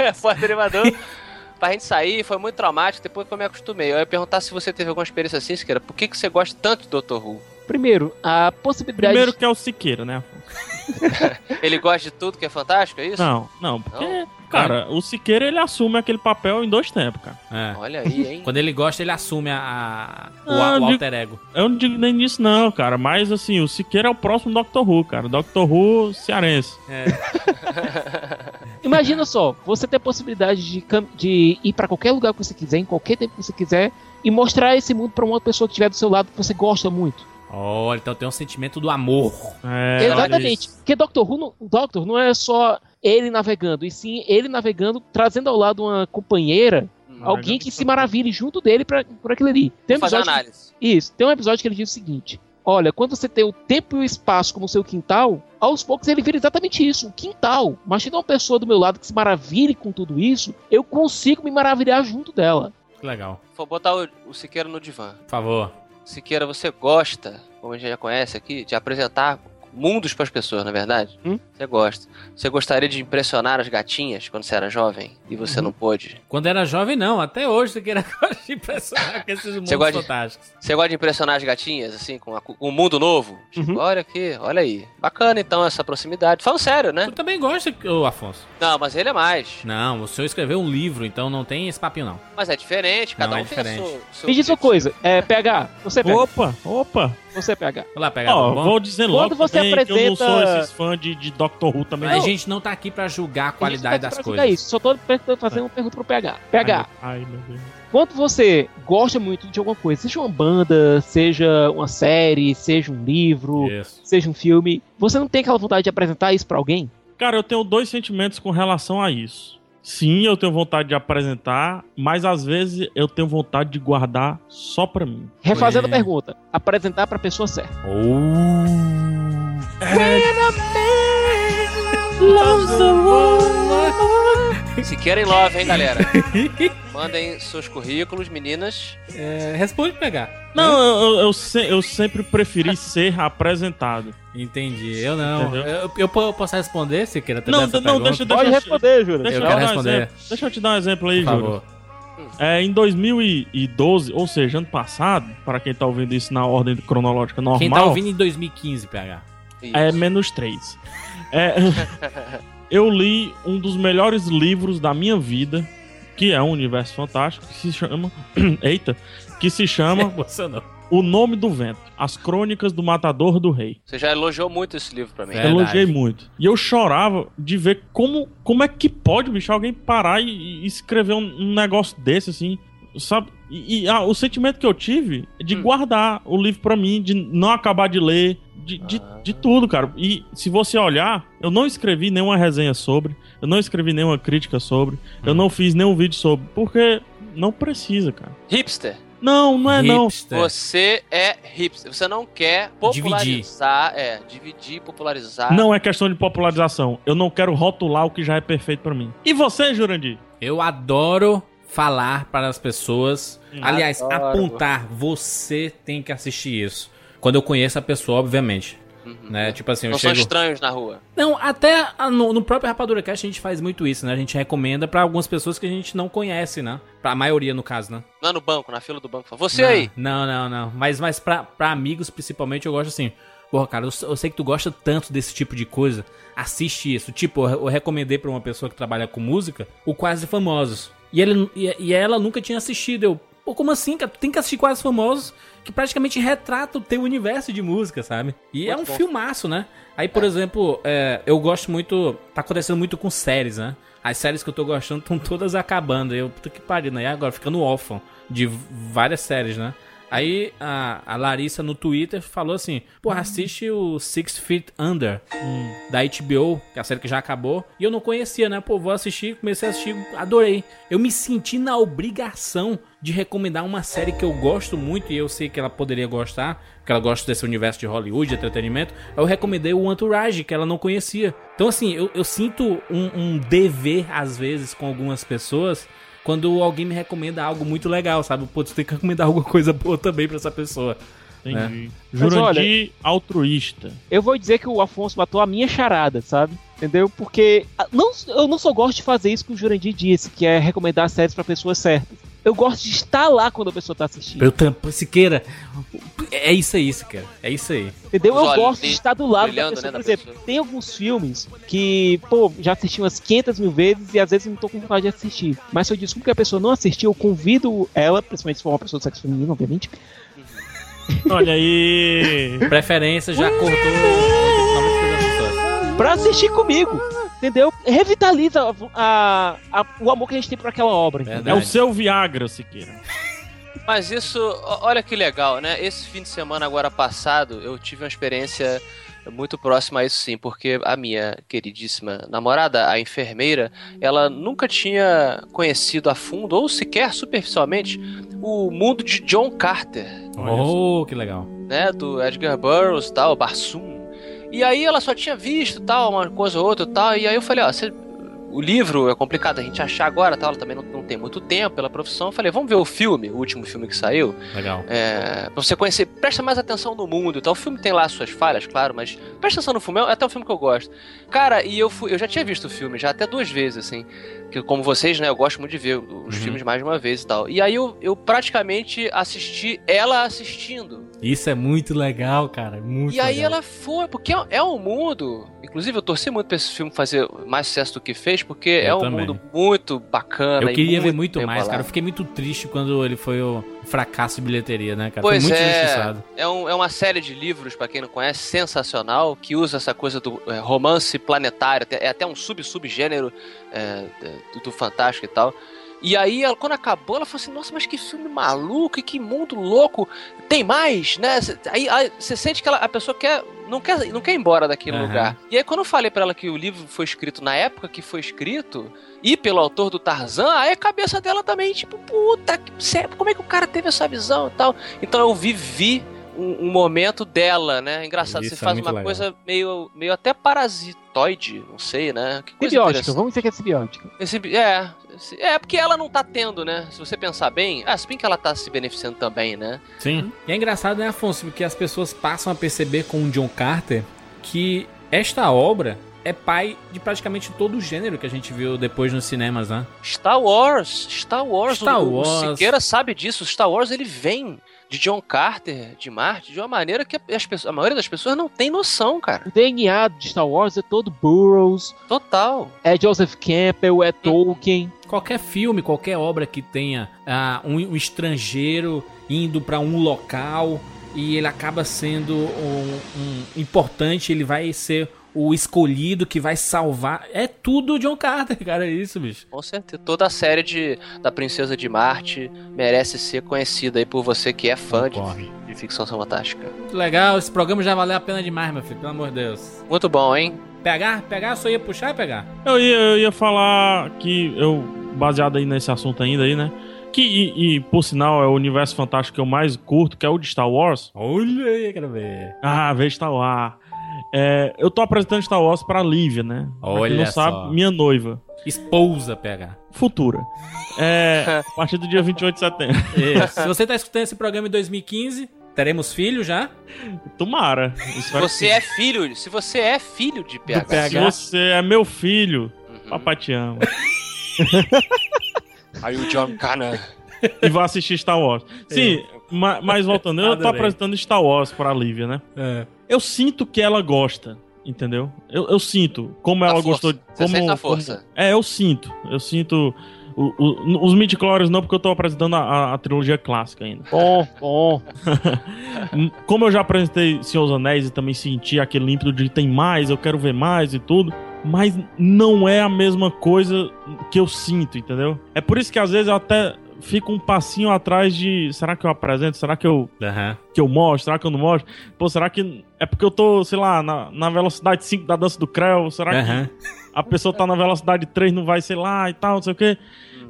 a porta do elevador pra gente sair, foi muito traumático, depois que eu me acostumei. Eu ia perguntar se você teve alguma experiência assim, Siqueira, por que, que você gosta tanto de Dr. Who? Primeiro, a possibilidade. Primeiro que é o Siqueira, né? Ele gosta de tudo que é fantástico, é isso? Não, não, porque, Não? Cara, o Siqueira ele assume aquele papel em dois tempos, cara. É. Olha aí, hein? Quando ele gosta, ele assume a, a- o, Ah, a- o digo- alter ego. Eu não digo nem nisso, não, cara, mas assim, o Siqueira é o próximo Doctor Who, cara. Doctor Who cearense. Imagina só, você ter a possibilidade de, de ir pra qualquer lugar que você quiser, em qualquer tempo que você quiser, e mostrar esse mundo pra uma pessoa que estiver do seu lado que você gosta muito. Olha, então tem um sentimento do amor. É, Exatamente. Porque Doctor Who, não, Doctor não é só ele navegando, e sim ele navegando, trazendo ao lado uma companheira, Hum, alguém que se maravilhe junto dele pra, por aquilo ali. Tem um episódio que- análise. Isso, tem um episódio que ele diz o seguinte: Olha, quando você tem o tempo e o espaço como seu quintal, aos poucos ele vira exatamente isso, um quintal. Mas se tem uma pessoa do meu lado que se maravilhe com tudo isso, eu consigo me maravilhar junto dela. Que legal. Vou botar o, o Siqueira no divã. Por favor. Siqueira, você gosta, como a gente já conhece aqui, de apresentar mundos para as pessoas, na verdade? Hum? Você gosta. Você gostaria de impressionar as gatinhas quando você era jovem e você Uhum. não pôde? Quando era jovem, não. Até hoje você queira impressionar com esses mundos gosta de- fantásticos. Você gosta de impressionar as gatinhas, assim, com, a- com um mundo novo? Tipo, Uhum. olha aqui, olha aí. Bacana, então, essa proximidade. Falando sério, né? Tu também gosta, ô Afonso? Não, mas ele é mais. Não, o senhor escreveu um livro, então não tem esse papinho, não. Mas é diferente, cada Não, é um tem diferente. o seu, seu Me diz uma coisa, é, PH, você PH, Opa, opa. Você PH. Vai lá pegar, Ó, tá vou dizer Quando logo você também que eu não sou apresenta- esses fãs de, de Doctor Who também. A não. gente não tá aqui pra julgar a qualidade Isso, das pra coisas. julgar Isso. Só tô fazendo uma pergunta pro PH. PH, Ai, meu Deus. quando você gosta muito de alguma coisa, seja uma banda, seja uma série, seja um livro, Isso. seja um filme, você não tem aquela vontade de apresentar isso pra alguém? Cara, eu tenho dois sentimentos com relação a isso. Sim, eu tenho vontade de apresentar, mas às vezes eu tenho vontade de guardar só pra mim. Refazendo a pergunta, apresentar pra pessoa certa. Se querem love, hein, galera? Mandem seus currículos, meninas. É, responde pegar. Não, eu, eu, eu se- eu sempre preferi ser apresentado. Entendi. Eu não. Eu, eu po- posso responder se queira também Não, essa não, pergunta? deixa, deixa, Pode responder, Júlio. deixa Eu eu quero dar um responder. exemplo. Deixa eu te dar um exemplo aí, Por Júlio. favor. É, em 2012, ou seja, ano passado, para quem tá ouvindo isso na ordem cronológica normal, Quem tá ouvindo em 2015, PH? Isso. é menos 3. É, eu li um dos melhores livros da minha vida, que é um universo fantástico, que se chama. Eita! Que se chama Emocionou. O Nome do Vento As Crônicas do Matador do Rei. Você já elogiou muito esse livro pra mim. Verdade. Elogiei muito. E eu chorava de ver como, como é que pode, bicho, alguém parar e, e escrever um, um negócio desse, assim, sabe? E, e, ah, o sentimento que eu tive é de Hum. guardar o livro pra mim, de não acabar de ler, de, de, Ah. de tudo, cara. E se você olhar, eu não escrevi nenhuma resenha sobre, eu não escrevi nenhuma crítica sobre, eu não fiz nenhum vídeo sobre, porque não precisa, cara. Hipster. Não, não é não. Hipster. Você é hipster. Você não quer popularizar. É, dividir, popularizar. Não é questão de popularização. Eu não quero rotular o que já é perfeito pra mim. E você, Jurandir? Eu adoro falar para as pessoas. Aliás, Adoro. apontar. Você tem que assistir isso. Quando eu conheço a pessoa, obviamente. Uhum. Né? Tipo assim, eu Não são chego. estranhos na rua. Não, até no, no próprio Rapadura Cast a gente faz muito isso, né? A gente recomenda pra algumas pessoas que a gente não conhece, né? Pra maioria, no caso, né? Lá no banco, na fila do banco. Você não, aí. Não, não, não. Mas, mas pra, pra amigos, principalmente, eu gosto assim. Porra, cara, eu, eu sei que tu gosta tanto desse tipo de coisa. Assiste isso. Tipo, eu, eu recomendei pra uma pessoa que trabalha com música o Quase Famosos. E, ele, e, e ela nunca tinha assistido. Eu, pô, como assim, cara? Tu tem que assistir Quase Famosos que praticamente retrata o teu universo de música, sabe? E é um Muito bom. filmaço, né? Aí, por exemplo, é, eu gosto muito. Tá acontecendo muito com séries, né? As séries que eu tô gostando estão todas acabando. Eu, puta que pariu, né? E agora ficando órfão de várias séries, né? Aí a, a Larissa no Twitter falou assim: Porra, assiste o Six Feet Under da HBO, que é a série que já acabou. E eu não conhecia, né? Pô, vou assistir, comecei a assistir, adorei. Eu me senti na obrigação de recomendar uma série que eu gosto muito e eu sei que ela poderia gostar, porque ela gosta desse universo de Hollywood, de entretenimento. Eu recomendei o Entourage, que ela não conhecia. Então, assim, eu, eu sinto um, um dever, às vezes, com algumas pessoas. Quando alguém me recomenda algo muito legal, sabe? Pô, tu tem que recomendar alguma coisa boa também pra essa pessoa. Entendi. Mas Jurandir altruísta. Eu vou dizer que o Afonso matou a minha charada, sabe? Entendeu? Porque ah, não, eu não só gosto de fazer isso que o Jurandir disse, que é recomendar séries pra pessoas certas. Eu gosto de estar lá quando a pessoa tá assistindo. Eu tampo, Siqueira. É isso aí, Siqueira. É isso aí. Entendeu? Os Eu gosto de estar do lado da pessoa. né, Por exemplo, pessoa. tem alguns filmes que, pô, já assisti umas 500 mil vezes e às vezes não tô com vontade de assistir. Mas se eu descubro que a pessoa não assistiu, eu convido ela, principalmente se for uma pessoa do sexo feminino, obviamente, Olha aí. Preferência já cortou 90% das pessoas. pra assistir comigo. Entendeu? Revitaliza a- a- o amor que a gente tem por aquela obra. É o seu Viagra, Siqueira. Mas isso, olha que legal, né? Esse fim de semana agora passado, eu tive uma experiência muito próxima a isso sim, porque a minha queridíssima namorada, a enfermeira, ela nunca tinha conhecido a fundo, ou sequer superficialmente, o mundo de John Carter, Oh, que legal. né? Do Edgar Burroughs e tal, Barsoom. E aí ela só tinha visto tal, uma coisa ou outra tal, e aí eu falei, ó, você... O livro é complicado a gente achar agora, tal, ela também não, não tem muito tempo pela profissão. Eu falei, vamos ver o filme, o último filme que saiu. Legal. É, pra você conhecer, presta mais atenção no mundo e tal. O filme tem lá as suas falhas, claro, mas presta atenção no filme, é até um filme que eu gosto. Cara, e eu fui, eu já tinha visto o filme, já até duas vezes, assim. Que como vocês, né, eu gosto muito de ver os Uhum. filmes mais de uma vez e tal. E aí eu, eu praticamente assisti ela assistindo. Isso é muito legal, cara. Muito e aí legal. ela foi, porque é, é um mundo. Inclusive, eu torci muito pra esse filme fazer mais sucesso do que fez, porque é Eu um também. mundo muito bacana. Eu queria ver muito mais, cara. Eu fiquei muito triste quando ele foi o fracasso de bilheteria, né, cara? Pois foi muito é. É, um- é uma série de livros, pra quem não conhece, sensacional, que usa essa coisa do é, romance planetário, é até um sub-subgênero é, do, do fantástico e tal. E aí, ela- quando acabou, ela falou assim: Nossa, mas que filme maluco e que mundo louco! Tem mais, né? Aí aí você sente que ela- a pessoa quer não, quer. não quer ir embora daquele Aham. lugar. E aí, quando eu falei pra ela que o livro foi escrito na época que foi escrito, e pelo autor do Tarzan, aí a cabeça dela também, tipo, puta, sério, como é que o cara teve essa visão e tal? Então eu vivi um, um momento dela, né? Engraçado, Isso você é faz muito uma legal. coisa meio, meio até parasitoide, não sei, né? Que coisa Simbiótica, vamos dizer que é simbiótica. Esse- é, esse- é, porque ela não tá tendo, né? Se você pensar bem, ah, se bem que ela tá se beneficiando também, né? Sim. E é engraçado, né, Afonso? Porque as pessoas passam a perceber com o John Carter que esta obra é pai de praticamente todo o gênero que a gente viu depois nos cinemas, né? Star Wars, Star Wars, Star o, o Wars. Siqueira sabe disso. Star Wars ele vem de John Carter, de Marte, de uma maneira que as pessoas, a maioria das pessoas não tem noção, cara. O DNA de Star Wars é todo Burroughs, Total. é Joseph Campbell, é Tolkien. Qualquer filme, qualquer obra que tenha ah, um, um estrangeiro indo pra um local e ele acaba sendo um, um importante, ele vai ser o escolhido que vai salvar. É tudo John Carter, cara, é isso, bicho. Com certeza. Toda a série de, da Princesa de Marte merece ser conhecida aí por você que é fã de, de ficção fantástica. Muito legal, esse programa já valeu a pena demais, meu filho, pelo amor de Deus. Muito bom, hein? Pegar? Pegar? Só ia puxar e pegar? Eu ia, eu ia falar que eu, baseado aí nesse assunto ainda aí, né? Que, e, e, por sinal, é o universo fantástico que eu mais curto, que é o de Star Wars. Olha aí, quero ver. Ah, vejo Star Wars. É, eu tô apresentando Star Wars pra Lívia, né? Pra quem Olha não só. sabe, minha noiva. Esposa pegar. Futura. É, a partir do dia 28 de setembro. Isso. Se você tá escutando esse programa em 2015, teremos filho já? Tomara. Espero Você é filho, se você é filho de PH. que- Se você é meu filho, Uhum. papai te ama. Aí o John Connor. e vai assistir Star Wars. Sim, ma- mas voltando, eu tô apresentando Star Wars pra Lívia, né? É. Eu sinto que ela gosta, entendeu? Eu, eu sinto como A ela força. gostou. Você Como, sente a como- força. é, eu sinto. Eu sinto. o- o- os midi-chlorians não, porque eu tô apresentando a, a- a trilogia clássica ainda. Bom, bom. Como eu já apresentei Senhor dos Anéis e também senti aquele ímpeto de tem mais, eu quero ver mais e tudo. Mas não é a mesma coisa que eu sinto, entendeu? É por isso que às vezes eu até fico um passinho atrás de. Será que eu apresento? Será que eu, Aham. que eu mostro? Será que eu não mostro? Pô, será que. É porque eu tô, sei lá, na, na velocidade 5 da dança do Creu? Será que Aham. a pessoa tá na velocidade 3 não vai, sei lá, e tal, não sei o quê?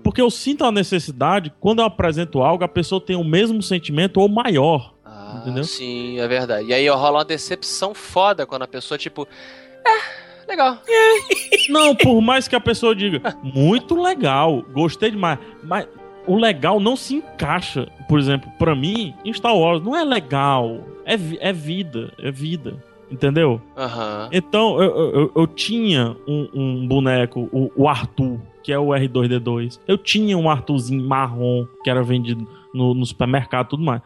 Porque eu sinto a necessidade, quando eu apresento algo, a pessoa tem o mesmo sentimento ou maior. Ah, Entendeu? Sim, é verdade. E aí rola uma decepção foda quando a pessoa, tipo, é, legal. Não, por mais que a pessoa diga, muito legal, gostei demais, mas o legal não se encaixa, por exemplo, pra mim, em Star Wars. Não é legal, é, é vida, é vida, entendeu? Aham. Então, eu, eu- eu, eu tinha um, um boneco, o, o Arthur, que é o R2D2. Eu tinha um Arthurzinho marrom, que era vendido no, no supermercado e tudo mais.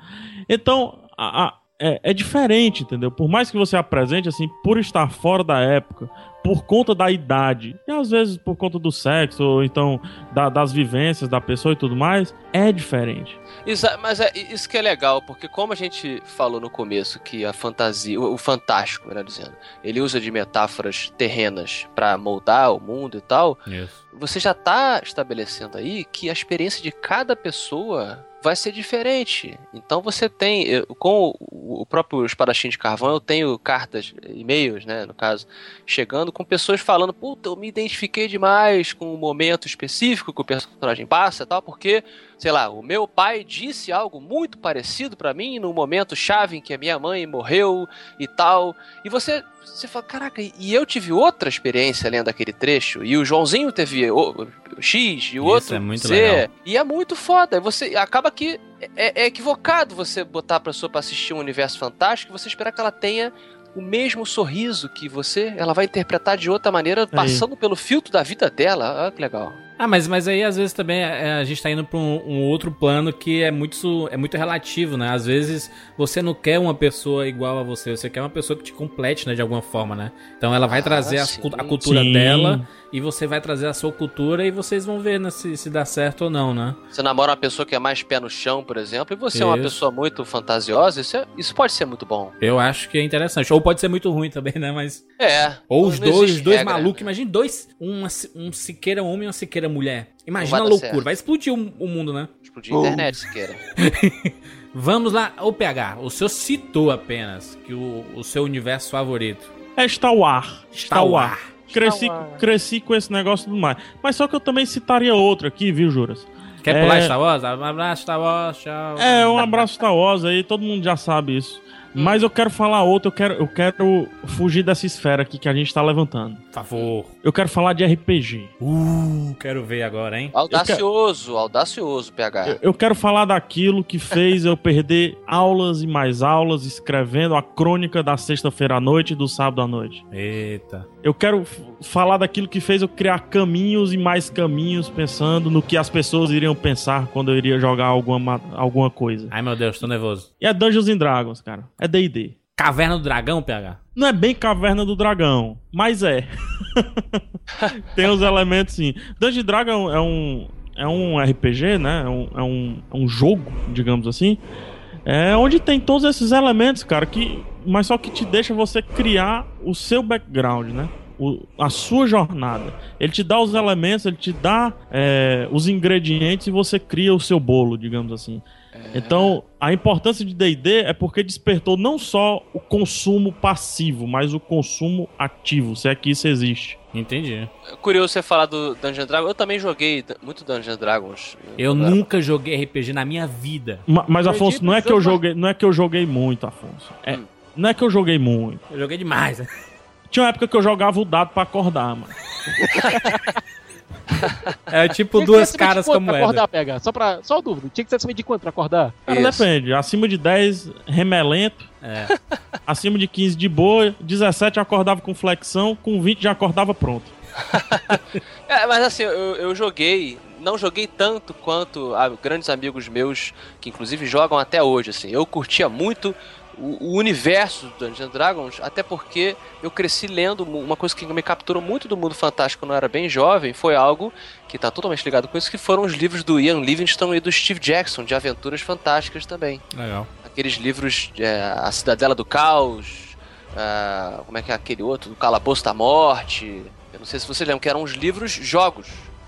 Então, a- a- é, é diferente, entendeu? Por mais que você apresente, assim, por estar fora da época, por conta da idade, e às vezes por conta do sexo, ou então da- das vivências da pessoa e tudo mais, é diferente. Exa- mas é isso que é legal, porque como a gente falou no começo que a fantasia, o, o fantástico, melhor dizendo, ele usa de metáforas terrenas pra moldar o mundo e tal, Isso. você já tá estabelecendo aí que a experiência de cada pessoa vai ser diferente. Então você tem, eu- com o, o próprio espadachim de carvão, eu tenho cartas, e-mails, né, no caso, chegando com pessoas falando, puta, eu me identifiquei demais com o momento específico que o personagem passa e tal, porque, sei lá, o meu pai disse algo muito parecido pra mim no momento chave em que a minha mãe morreu e tal. E você, você fala, caraca, e eu tive outra experiência lendo aquele trecho, e o Joãozinho teve o, o X e o Isso outro é muito Z, legal. e é muito foda. Você acaba que é, é equivocado você botar a pessoa pra assistir um universo fantástico e você esperar que ela tenha o mesmo sorriso que você, ela vai interpretar de outra maneira, passando pelo filtro da vida dela. Ah, que legal. Ah, mas, mas aí às vezes também é, a gente tá indo pra um, um outro plano que é muito, é muito relativo, né? Às vezes você não quer uma pessoa igual a você, você quer uma pessoa que te complete, né, de alguma forma, né? Então ela vai Ah, trazer a, a cultura Sim. dela e você vai trazer a sua cultura e vocês vão ver né, se, se dá certo ou não, né? Você namora uma pessoa que é mais pé no chão, por exemplo, e você é uma Isso. pessoa muito fantasiosa, isso, é- isso pode ser muito bom. Eu acho que é interessante. Ou pode ser muito ruim também, né? Mas. É. Ou os dois, os dois regra, malucos. né? Imagina dois. Um, um Siqueira homem e uma Siqueira mulher. Imagina a vai dar loucura. certo. Vai explodir o, o mundo, né? Explodir a internet, se queira. Vamos lá. Ô, PH, o senhor citou apenas que o, o seu universo favorito. É Star Wars. Star Wars. Cresci, cresci com esse negócio do mais. Mas só que eu também citaria outro aqui, viu, Juras? Quer É. pular Star Wars? Um abraço, Star Wars, tchau. É, um abraço Star Wars aí, todo mundo já sabe isso. Mas eu quero falar outro, eu quero, eu quero fugir dessa esfera aqui que a gente tá levantando. Por favor. Eu quero falar de RPG. Uh, quero ver agora, hein? Audacioso, audacioso, PH. Eu, eu quero falar daquilo que fez eu perder aulas e mais aulas escrevendo a crônica da sexta-feira à noite e do sábado à noite. Eita. Eu quero falar daquilo que fez eu criar caminhos e mais caminhos pensando no que as pessoas iriam pensar quando eu iria jogar alguma, ma- alguma coisa. Ai, meu Deus, tô nervoso. E é Dungeons and Dragons, cara. É D&D. Caverna do Dragão, PH? Não é bem Caverna do Dragão, mas é. Tem os elementos sim. Dungeons and Dragons é um, é um RPG, né? É um, é, um, é um jogo, digamos assim. É onde tem todos esses elementos, cara, que, mas só que te deixa você criar o seu background, né? O- a sua jornada. Ele te dá os elementos, ele te dá é, os ingredientes e você cria o seu bolo, digamos assim. Então, a importância de D&D é porque despertou não só o consumo passivo, mas o consumo ativo, se é que isso existe. Entendi. É Curioso você falar do Dungeon Dragons. Eu também joguei muito Dungeon Dragons. Eu nunca joguei RPG na minha vida. Ma- Mas, Afonso, não é que eu joguei, não é que eu joguei muito, Afonso. É, Hum. não é que eu joguei muito. Eu joguei demais. Tinha uma época que eu jogava o dado pra acordar, mano. É tipo Tinha duas caras quanto com pra acordar, PH? Só, pra, só dúvida. Tinha que ser acima de quanto pra acordar? Cara, Isso. depende. Acima de 10, remelento. É. Acima de 15, de boa. 17, acordava com flexão. Com 20, já acordava pronto. É, mas assim, eu, eu joguei, não joguei tanto quanto ah, grandes amigos meus, que inclusive jogam até hoje, assim. Eu curtia muito o, o universo do Dungeons Dragons, até porque eu cresci lendo uma coisa que me capturou muito do mundo fantástico quando eu era bem jovem, foi algo que está totalmente ligado com isso, que foram os livros do Ian Livingstone e do Steve Jackson, de aventuras fantásticas também. Legal. Aqueles livros, é, A Cidadela do Caos, ah, como é que é aquele outro? Do Calabouço da Morte... Eu não sei se você lembra, que eram os livros jogos.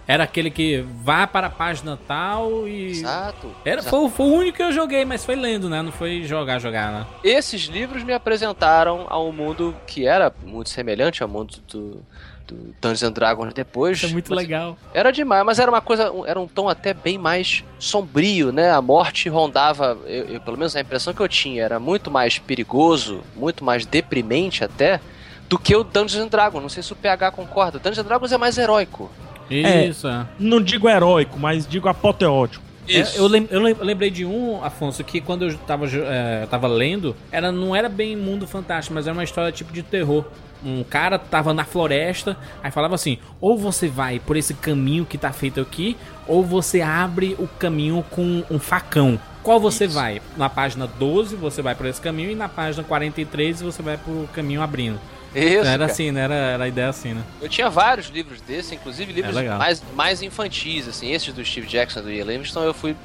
Era aquele que vá para a página tal e. Exato. Era, exato. foi, foi o único que eu joguei, mas foi lendo, né? Não foi jogar, jogar, né? Esses livros me apresentaram a um mundo que era muito semelhante ao mundo do, do Dungeons and Dragons depois. Isso é muito legal. Era demais, mas era uma coisa, um- era um tom até bem mais sombrio, né? A morte rondava, eu, eu- pelo menos a impressão que eu tinha, era muito mais perigoso, muito mais deprimente até, do que o Dungeons and Dragons. Não sei se o PH concorda. Dungeons and Dragons é mais heróico. Isso, é. Não digo heróico, mas digo apoteótico. É, eu, lem- eu lem- eu lembrei de um, Afonso, que quando eu tava, é, tava lendo, era, não era bem mundo fantástico, mas era uma história tipo de terror. Um cara tava na floresta, aí falava assim: ou você vai por esse caminho que tá feito aqui, ou você abre o caminho com um facão. Qual você vai? Na página 12 você vai por esse caminho, e na página 43 você vai pro caminho abrindo. Isso, era cara. assim, né? Era, era a ideia assim, né? Eu tinha vários livros desses, inclusive livros É mais, mais infantis, assim, esses do Steve Jackson, do Ian Livingstone, eu fui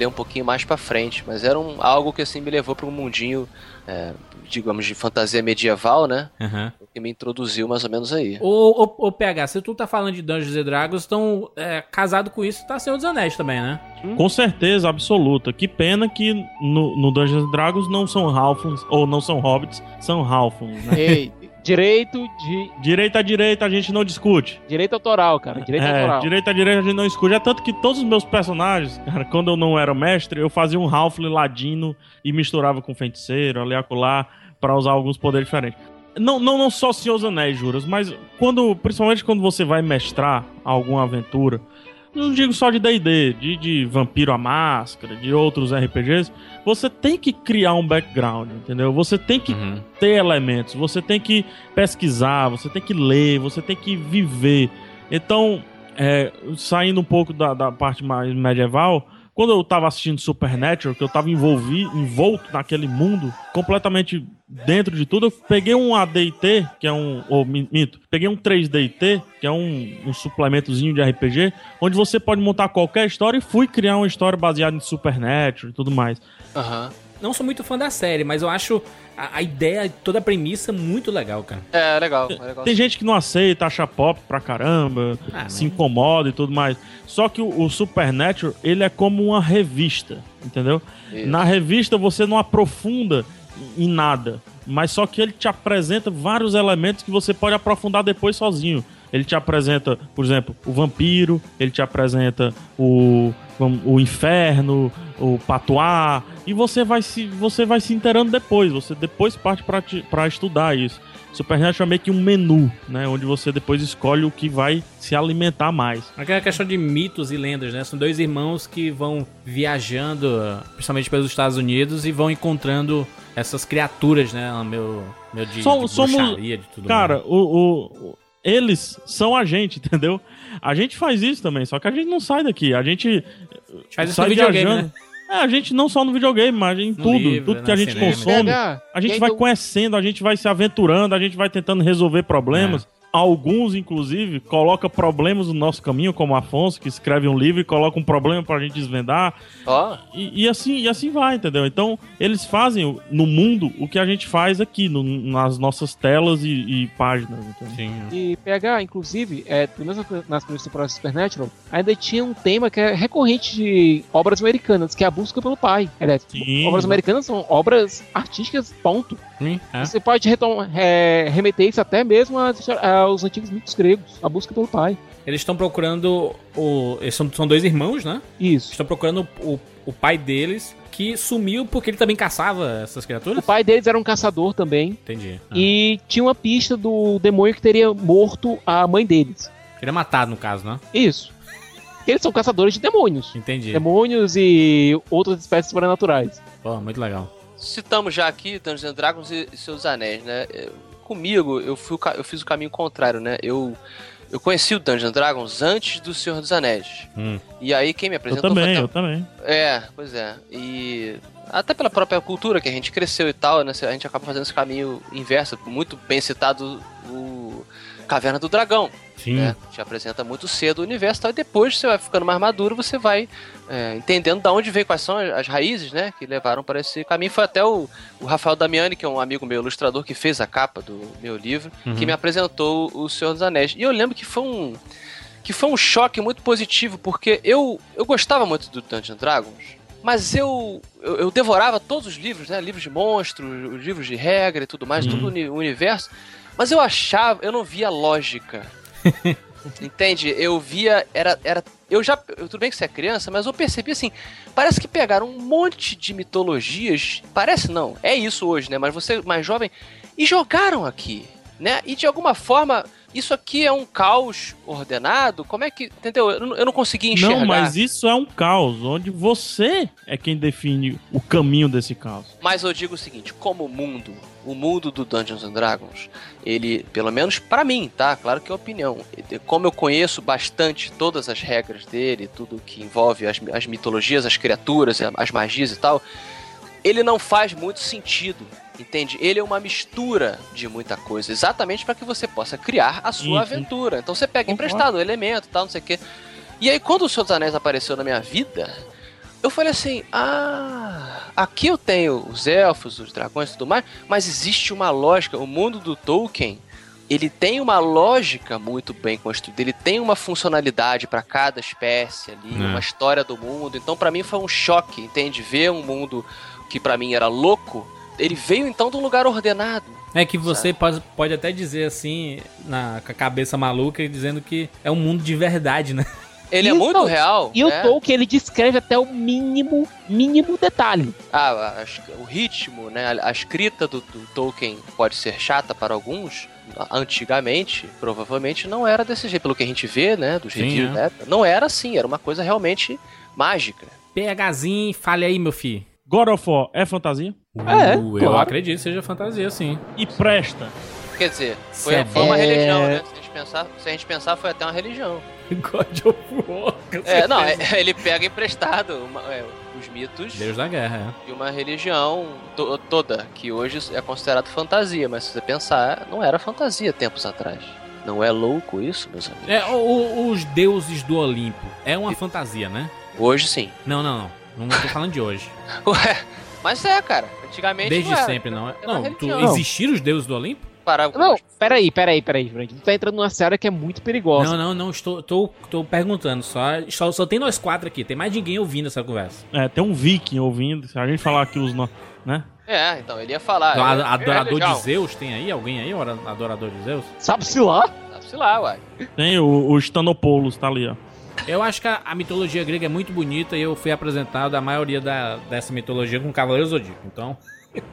ler um pouquinho mais pra frente, mas era um, algo que assim me levou para um mundinho, é, digamos, de fantasia medieval, né? Aham. Que me introduziu mais ou menos aí. Ô, ô, ô, PH, se tu tá falando de Dungeons and Dragons, então, é, casado com isso, tá Senhor dos Anéis também, né? Com certeza absoluta. Que pena que no, no Dungeons and Dragons não são Halflings, ou não são Hobbits, são Halflings, né? Ei, direito de. direita a direita a gente não discute. Direito autoral, cara. Direito é, autoral. direita a direita a gente não discute. É tanto que todos os meus personagens, cara, quando eu não era mestre, eu fazia um Halfling ladino e misturava com feiticeiro, ali acolá, pra usar alguns poderes diferentes. Não, não, não só Senhor dos Anéis, juras, mas quando, principalmente quando você vai mestrar alguma aventura, não digo só de D&D, de, de Vampiro à Máscara, de outros RPGs, você tem que criar um background, entendeu? Você tem que ter elementos, você tem que pesquisar, você tem que ler, você tem que viver. Então, é, saindo um pouco da, da parte mais medieval, quando eu tava assistindo Supernatural, que eu tava envolvido, envolto naquele mundo, completamente dentro de tudo, eu peguei um AD&T, que é um, ou mi- minto, peguei um 3D&T, que é um, um suplementozinho de RPG, onde você pode montar qualquer história e fui criar uma história baseada em Supernatural e tudo mais. Aham. Não sou muito fã da série, mas eu acho a, a ideia, toda a premissa muito legal, cara. É, legal. é legal. Tem gente que não aceita, acha pop pra caramba, Ah, se incomoda e tudo mais. Só que o, o Supernatural, ele é como uma revista, entendeu? Isso. Na revista você não aprofunda em nada, mas só que ele te apresenta vários elementos que você pode aprofundar depois sozinho. Ele te apresenta, por exemplo, o vampiro, ele te apresenta o, o inferno, o patuá, e você vai se, você vai se inteirando depois. Você depois parte pra estudar isso. Supernatural é meio que um menu, né? Onde você depois escolhe o que vai se alimentar mais. Aquela questão de mitos e lendas, né? São dois irmãos que vão viajando, principalmente pelos Estados Unidos, e vão encontrando essas criaturas, né? Meu, meu de, Som- de somos- bruxaria, de tudo Cara, mais. o- o- eles são a gente, entendeu? A gente faz isso também, só que a gente não sai daqui. A gente A gente faz isso sai no videogame, viajando. né? É, a gente não só no videogame, mas em tudo. livro, tudo que no a gente cinema. consome. A gente vai conhecendo, a gente vai se aventurando, a gente vai tentando resolver problemas. É. Alguns, inclusive, colocam problemas no nosso caminho, como Afonso, que escreve um livro e coloca um problema pra gente desvendar. Ó, E, e assim, e assim vai, entendeu? Então, eles fazem no mundo o que a gente faz aqui, no- nas nossas telas e, e páginas. Entendeu? Sim. E PH, inclusive, é, pelo menos nas primeiras temporadas de Supernatural, ainda tinha um tema que é recorrente de obras americanas, que é a busca pelo pai. Aliás, Sim. obras americanas são obras artísticas, ponto. Sim, é. Você pode é, remeter isso até mesmo às- aos antigos mitos gregos, a busca pelo pai. Eles estão procurando o. Eles são, são dois irmãos, né? Isso. Estão procurando o, o pai deles, que sumiu porque ele também caçava essas O criaturas? pai deles era um caçador também, Entendi. Ah. e tinha uma pista do demônio que teria morto a mãe deles. Ele é matado, no caso, né? Isso. Eles são caçadores de demônios. Entendi. Demônios e outras espécies sobrenaturais. Pô, muito legal. Citamos já aqui Dungeons and Dragons e seus anéis, né? Eu- Comigo, eu, fui, eu fiz o caminho contrário, né? Eu, eu conheci o Dungeons and Dragons antes do Senhor dos Anéis. Hum. E aí quem me Eu apresentou também, foi até- eu também. É, pois é. E até pela própria cultura que a gente cresceu e tal, né? A gente acaba fazendo esse caminho inverso. Muito bem citado o Caverna do Dragão, Sim. né? Te apresenta muito cedo o universo e tal. E depois você vai ficando mais maduro, você vai é, entendendo da onde veio, quais são as, as raízes, né? Que levaram para esse caminho. Foi até o, o Rafael Damiani, que é um amigo meu, ilustrador, que fez a capa do meu livro, que me apresentou o Senhor dos Anéis. E eu lembro que foi um que foi um choque muito positivo, porque eu, eu gostava muito do Dungeons Dragons, mas eu, eu, eu devorava todos os livros, né? Livros de monstros, os livros de regra e tudo mais, Uhum. tudo o uni- o universo. Mas eu achava, eu não via lógica. Entende? Eu via, era, era, eu já, eu- tudo bem que você é criança, mas eu percebi assim, parece que pegaram um monte de mitologias, parece não, é isso hoje, né? Mas você mais jovem e jogaram aqui, né? E de alguma forma isso aqui é um caos ordenado? Como é que, entendeu? Eu, não- eu não consegui enxergar. Não, mas isso é um caos, onde você é quem define o caminho desse caos. Mas eu digo o seguinte, como mundo, o mundo do Dungeons and Dragons, ele, pelo menos pra mim, tá? Claro que é opinião. Como eu conheço bastante todas as regras dele, tudo que envolve as, as mitologias, as criaturas, as magias e tal, ele não faz muito sentido. Entende? Ele é uma mistura de muita coisa, exatamente para que você possa criar a sua Uhum. aventura. Então você pega Concordo. emprestado o elemento, tal, não sei o quê. E aí quando o Senhor dos Anéis apareceu na minha vida, eu falei assim: ah, aqui eu tenho os elfos, os dragões e tudo mais, mas existe uma lógica. O mundo do Tolkien, ele tem uma lógica muito bem construída, ele tem uma funcionalidade para cada espécie ali, É. uma história do mundo. Então, para mim, foi um choque, entende? Ver um mundo que para mim era louco, ele veio então de um lugar ordenado. É que você pode, pode até dizer assim, na, com a cabeça maluca, dizendo que é um mundo de verdade, né? Ele é Isso, muito real. E é. o Tolkien, ele descreve até o mínimo, mínimo detalhe. Ah, o ritmo, né? A, a escrita do, do Tolkien pode ser chata para alguns. Antigamente, provavelmente não era desse jeito. Pelo que a gente vê, né? Dos Sim, reviews é. da época, não era assim. Era uma coisa realmente mágica. PHzinho, fale aí, meu filho. God of War é fantasia? É, Uh, Eu acredito que seja fantasia, sim. E presta. quer dizer, foi, Cê foi uma é- religião, né? Se a, gente pensar, se a gente pensar, foi até uma religião. God of War. É, não, é- ele pega emprestado uma- é, os mitos Deus da guerra, de uma religião to- toda, que hoje é considerado fantasia, mas se você pensar, não era fantasia tempos atrás. Não é louco isso, meus amigos? é. É, o- os deuses do Olimpo. É uma fantasia, né? Hoje sim. Não, não, não. Não tô falando de hoje. Ué, mas é, cara. Antigamente Desde não era. sempre, não é? Era Não, tu, existiram os deuses do Olimpo? Para Não, peraí, peraí, peraí, Brand. Tu tá entrando numa seara que é muito perigosa. Não, não, não. Estou, tô, tô perguntando. Só, só, só tem nós quatro aqui. Tem mais ninguém ouvindo essa conversa. É, tem um viking ouvindo. Se a gente falar aqui os nomes, né? É, então ele ia falar. Do- é, a- adorador de Zeus, tem aí? Alguém aí? ora- Adorador de Zeus? Sabe-se lá? Sabe-se lá, uai. Tem o, o Stanopoulos, tá ali, ó. Eu acho que a, a mitologia grega é muito bonita e eu fui apresentado a maioria da, dessa mitologia com Cavaleiro Zodíaco. Então,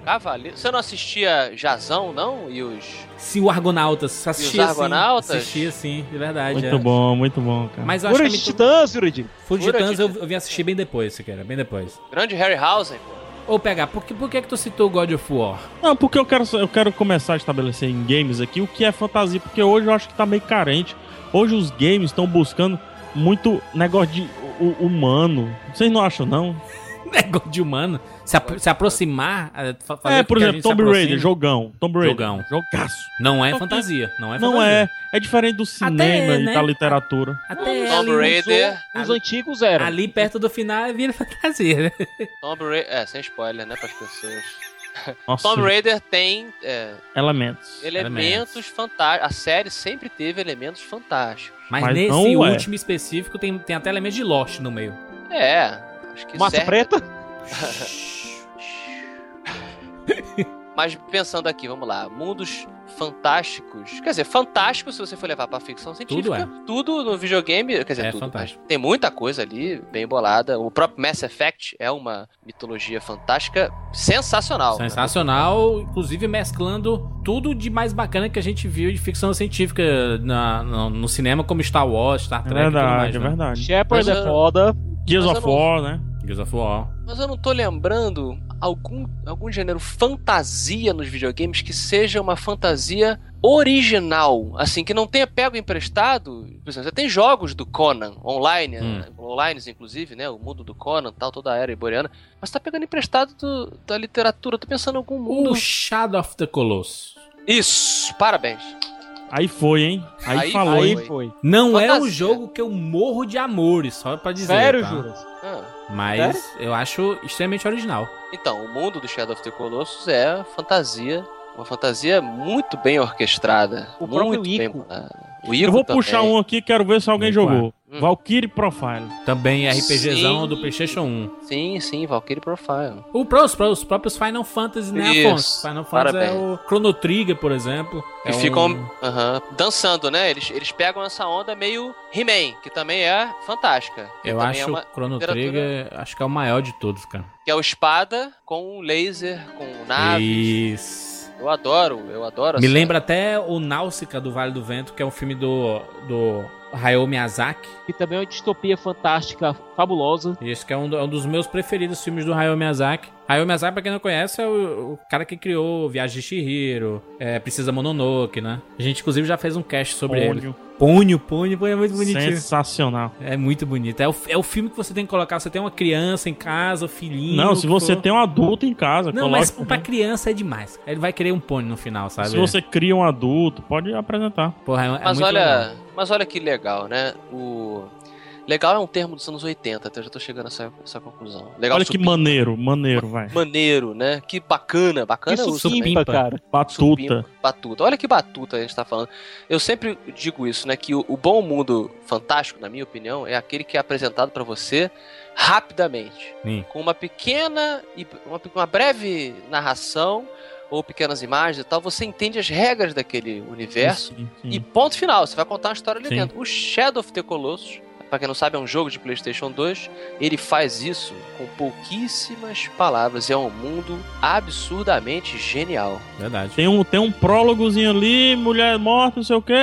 Cavaleiro. Você não assistia Jazão, não? E os. se o Argonautas assistia sim, Argonautas? assistia sim, de verdade. Muito é. bom, muito bom, cara. Mas eu acho que. Titãs, Jurandir. Fúria de Titãs de eu, eu vim assistir bem depois, se quer, bem depois. Grande Harryhausen, pô. Ô, pegar, por que, por que que tu citou God of War? Não, porque eu quero, eu quero começar a estabelecer em games aqui o que é fantasia, porque hoje eu acho que tá meio carente. Hoje os games estão buscando muito negócio de hu- humano. Vocês não acham, não? Negócio de humano. Se, apro- se aproximar. é, é, por exemplo, Tomb. Raider, jogão. Tomb Raider. Jogão. Jogaço. Não é Só que- fantasia. Não é Não fantasia. é. É diferente do cinema é, e né? da literatura. Até Tomb Raider. Os antigos eram. ali perto do final vira fantasia, né? Tomb Raider. É, sem spoiler, né, pras pessoas. Nossa, Tomb Raider tem é, elementos. elementos fantásticos. A série sempre teve elementos fantásticos. Mas, Mas nesse não é. último específico tem, tem até elementos de Lost no meio. É, acho que Massa serve- preta? Mas pensando aqui, vamos lá, mundos fantásticos. Quer dizer, fantástico se você for levar pra ficção científica. Tudo, no videogame, quer dizer, É tudo. fantástico. tem muita coisa ali, bem bolada. O próprio Mass Effect é uma mitologia fantástica sensacional. né? Sensacional, inclusive mesclando tudo de mais bacana que a gente viu de ficção científica na- no, no cinema, como Star Wars, Star É Trek tudo verdade, mais. é né? verdade. Shepard Mas, é foda. Gears Mas of War, né? Gears of War. Mas eu não tô lembrando algum, algum gênero fantasia nos videogames que seja uma fantasia original, assim, que não tenha pego emprestado. Por exemplo, você tem jogos do Conan online, Hum. online inclusive, né, o mundo do Conan, tal, toda a era iboriana, mas tá pegando emprestado do- da literatura. Tô pensando em algum mundo. O Shadow of the Colossus. Isso, parabéns. Aí foi, hein? Aí, Aí falou, Aí hein? foi. Não é um Fantasia. jogo que eu morro de amores, só pra dizer. Sério, tá? Juras? Ah, Mas eu acho extremamente original. Então, o mundo do Shadow of the Colossus é fantasia, uma fantasia muito bem orquestrada, O próprio muito bem Ico. bolada. O Ico Eu vou também. puxar um aqui, quero ver se alguém jogou. Hum. Valkyrie Profile. Também é RPGzão Sim. do PlayStation 1. Sim, sim, Valkyrie Profile. O, os, os próprios Final Fantasy, né, Isso, Afonso? Final Fantasy é parabéns. o Chrono Trigger, por exemplo. Que É um- ficam aham, dançando, né? Eles, eles pegam essa onda meio He-Man, que também é fantástica. Eu também acho é uma Chrono Trigger, acho que é o maior de todos, cara. Que é o espada com laser, com naves. Isso. Eu adoro, eu adoro Me lembra até o Náusica do Vale do Vento, que é um filme do, do Hayao Miyazaki. Que também é uma distopia fantástica, fabulosa. E esse que é um, é um dos meus preferidos filmes do Hayao Miyazaki. Hayao Miyazaki, pra quem não conhece, é o, o cara que criou Viagem de Chihiro, é, Precisa Mononoke, né? A gente, inclusive, já fez um cast sobre ele. Pônio, Pônio, Pônio é muito bonitinho. Sensacional. É muito bonito. É o, é o filme que você tem que colocar. Você tem uma criança em casa, o filhinho. Não, se você for. tem um adulto em casa, Não, coloque mas pra criança é demais. Ele vai querer um pônei no final, sabe? Se você cria um adulto, pode apresentar. Porra, é, é Mas muito olha, legal. mas olha que legal, né? O legal é um termo dos anos 80, até eu já tô chegando a essa, essa conclusão. Legal Olha que supimpa. maneiro, maneiro, vai. maneiro, né? Que bacana, bacana Isso supimpa. cara. Batuta. Supimpa, batuta. Olha que batuta a gente tá falando. Eu sempre digo isso, né? Que o, o bom mundo fantástico, na minha opinião, é aquele que é apresentado pra você rapidamente. Sim. Com uma pequena e uma, uma breve narração ou pequenas imagens e tal, você entende as regras daquele universo Sim, sim. e ponto final. Você vai contar uma história ali Sim. dentro. O Shadow of the Colossus, pra quem não sabe, é um jogo de PlayStation 2. Ele faz isso com pouquíssimas palavras. É um mundo absurdamente genial. Verdade. Tem um, tem um prólogozinho ali, mulher morta, não sei o quê.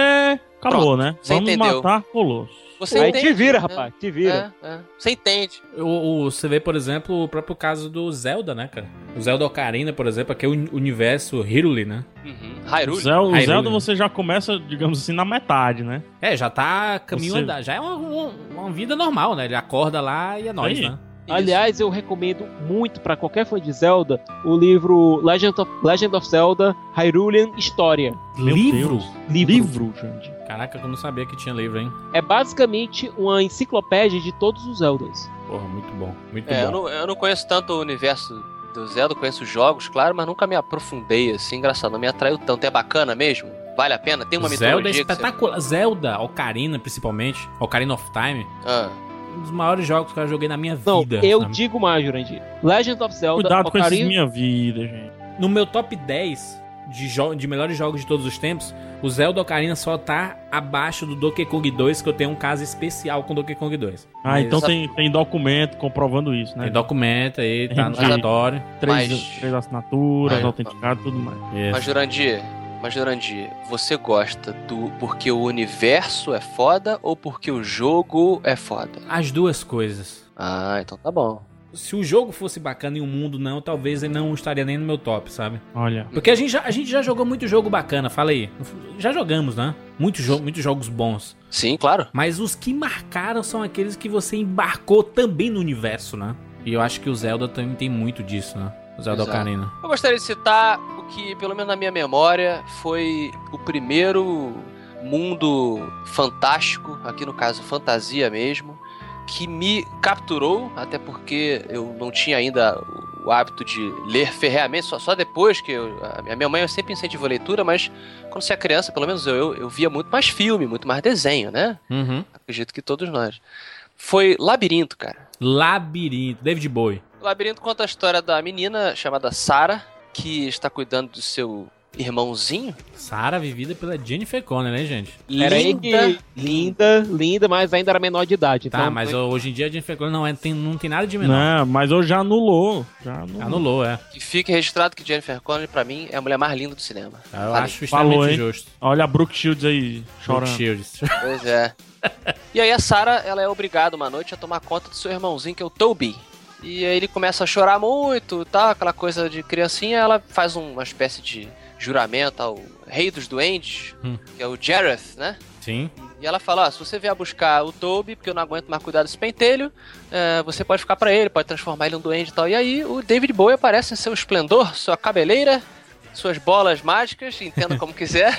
Acabou, Pronto, né? Vamos entendeu. matar Colosso. Você Aí entende, te vira, né? rapaz, te vira. É, é. Você entende. O, o- você vê, por exemplo, o próprio caso do Zelda, né, cara? O Zelda Ocarina, por exemplo, aqui é o uni- universo Hyrule, né? Uhum. Hyrule. Zelda, o Hyrule. Zelda você já começa, digamos assim, na metade, né? É, já tá caminho Você- andado. Já é uma, uma, uma vida normal, né? Ele acorda lá e é nóis, Aí. né? Aliás, eu recomendo muito pra qualquer fã de Zelda o livro Legend of, Legend of Zelda Hyrulean História. Meu livro? Deus. Livro. Livro, gente. Caraca, eu não sabia que tinha livro, hein? É basicamente uma enciclopédia de todos os Zeldas. Porra, muito bom. Muito É, eu bom. não, eu não conheço tanto o universo do Zelda, eu conheço os jogos, claro, mas nunca me aprofundei assim, engraçado, não me atraiu tanto. É bacana mesmo? Vale a pena? Tem uma Zelda é mitologia que você- espetacular. Zelda, Ocarina principalmente. Ocarina of Time. Ah, Um dos maiores jogos que eu joguei na minha Não, vida. eu sabe? digo mais, Jurandir. Legend of Zelda Cuidado com esses Ocarina... minha vida, gente. No meu top 10 de, jo- de melhores jogos de todos os tempos, o Zelda Ocarina só tá abaixo do Donkey Kong 2, que eu tenho um caso especial com Donkey Kong 2. Ah, Mas então tem, tem documento comprovando isso, né? Tem documento aí, tá no relatório. Três, Mas- três assinaturas, Mas- autenticado tudo mais. Isso. mas Jurandir, mas Jurandir, você gosta do porque o universo é foda ou porque o jogo é foda? As duas coisas. Ah, então tá bom. Se o jogo fosse bacana e o mundo não, talvez ele não estaria nem no meu top, sabe? Olha. Porque a gente já, a gente já jogou muito jogo bacana, fala aí. Já jogamos, né? Muitos jo muitos jogos bons. Sim, claro. Mas os que marcaram são aqueles que você embarcou também no universo, né? E eu acho que o Zelda também tem muito disso, né? O Zelda Exato. Ocarina. Eu gostaria de citar o que, pelo menos na minha memória, foi o primeiro mundo fantástico, aqui no caso fantasia mesmo, que me capturou, até porque eu não tinha ainda o hábito de ler ferreamente, só, só depois que eu, a minha mãe sempre incentivou a leitura, mas quando você é criança, pelo menos eu, eu, eu via muito mais filme, muito mais desenho, né? Uhum. Acredito que todos nós. Foi Labirinto, cara. Labirinto. David Bowie. O Labirinto conta a história da menina chamada Sarah, que está cuidando do seu irmãozinho. Sarah vivida pela Jennifer Connelly, né, gente? Era que linda, linda, mas ainda era menor de idade. Tá, então- mas hoje em dia a Jennifer Connelly não, é, tem, não tem nada de menor. Não, mas hoje já anulou. Já anulou. Anulou, é. Que fique registrado que Jennifer Connelly, pra mim, é a mulher mais linda do cinema. Eu Falei. acho extremamente Falou, justo. Olha a Brooke Shields aí Brooke chorando. Shields. Pois é. e aí a Sarah, ela é obrigada uma noite a tomar conta do seu irmãozinho, que é o Toby. E aí ele começa a chorar muito, tá? Aquela coisa de criancinha, ela faz um- uma espécie de juramento ao rei dos duendes, Hum. que é o Jareth, né? Sim. E ela fala, ó, se você vier buscar o Toby, porque eu não aguento mais cuidar desse pentelho, é, você pode ficar pra ele, pode transformar ele em um duende e tal. E aí o David Bowie aparece em seu esplendor, sua cabeleira, suas bolas mágicas, entenda como quiser.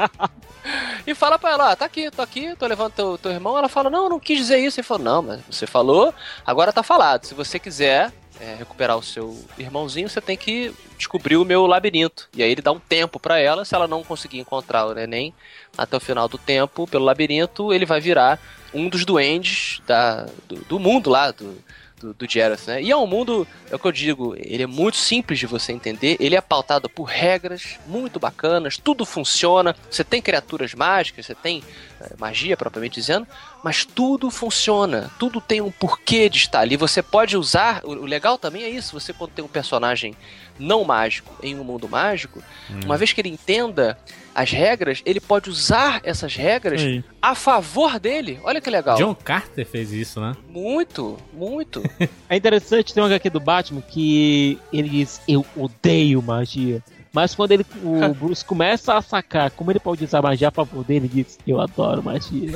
e fala pra ela, ó, tá aqui, tô aqui, tô levando teu, teu irmão. Ela fala, não, não quis dizer isso. Ele falou, não, mas você falou, agora tá falado. Se você quiser é, recuperar o seu irmãozinho, você tem que descobrir o meu labirinto. E aí ele dá um tempo pra ela, se ela não conseguir encontrar o neném até o final do tempo, pelo labirinto, ele vai virar um dos duendes da, do, do mundo lá, do, do, do Jareth, né? E é um mundo, é o que eu digo, ele é muito simples de você entender, ele é pautado por regras muito bacanas, tudo funciona, você tem criaturas mágicas, você tem eh, magia propriamente dizendo, mas tudo funciona, tudo tem um porquê de estar ali, você pode usar, o, o legal também é isso, você quando tem um personagem não mágico em um mundo mágico, uma vez que ele entenda as regras, ele pode usar essas regras Aí. a favor dele. Olha que legal. John Carter fez isso, né? Muito, muito. É interessante, tem um HQ do Batman que ele diz, eu odeio magia. Mas quando ele, o Bruce começa a sacar como ele pode usar magia a favor dele, ele diz, eu adoro magia.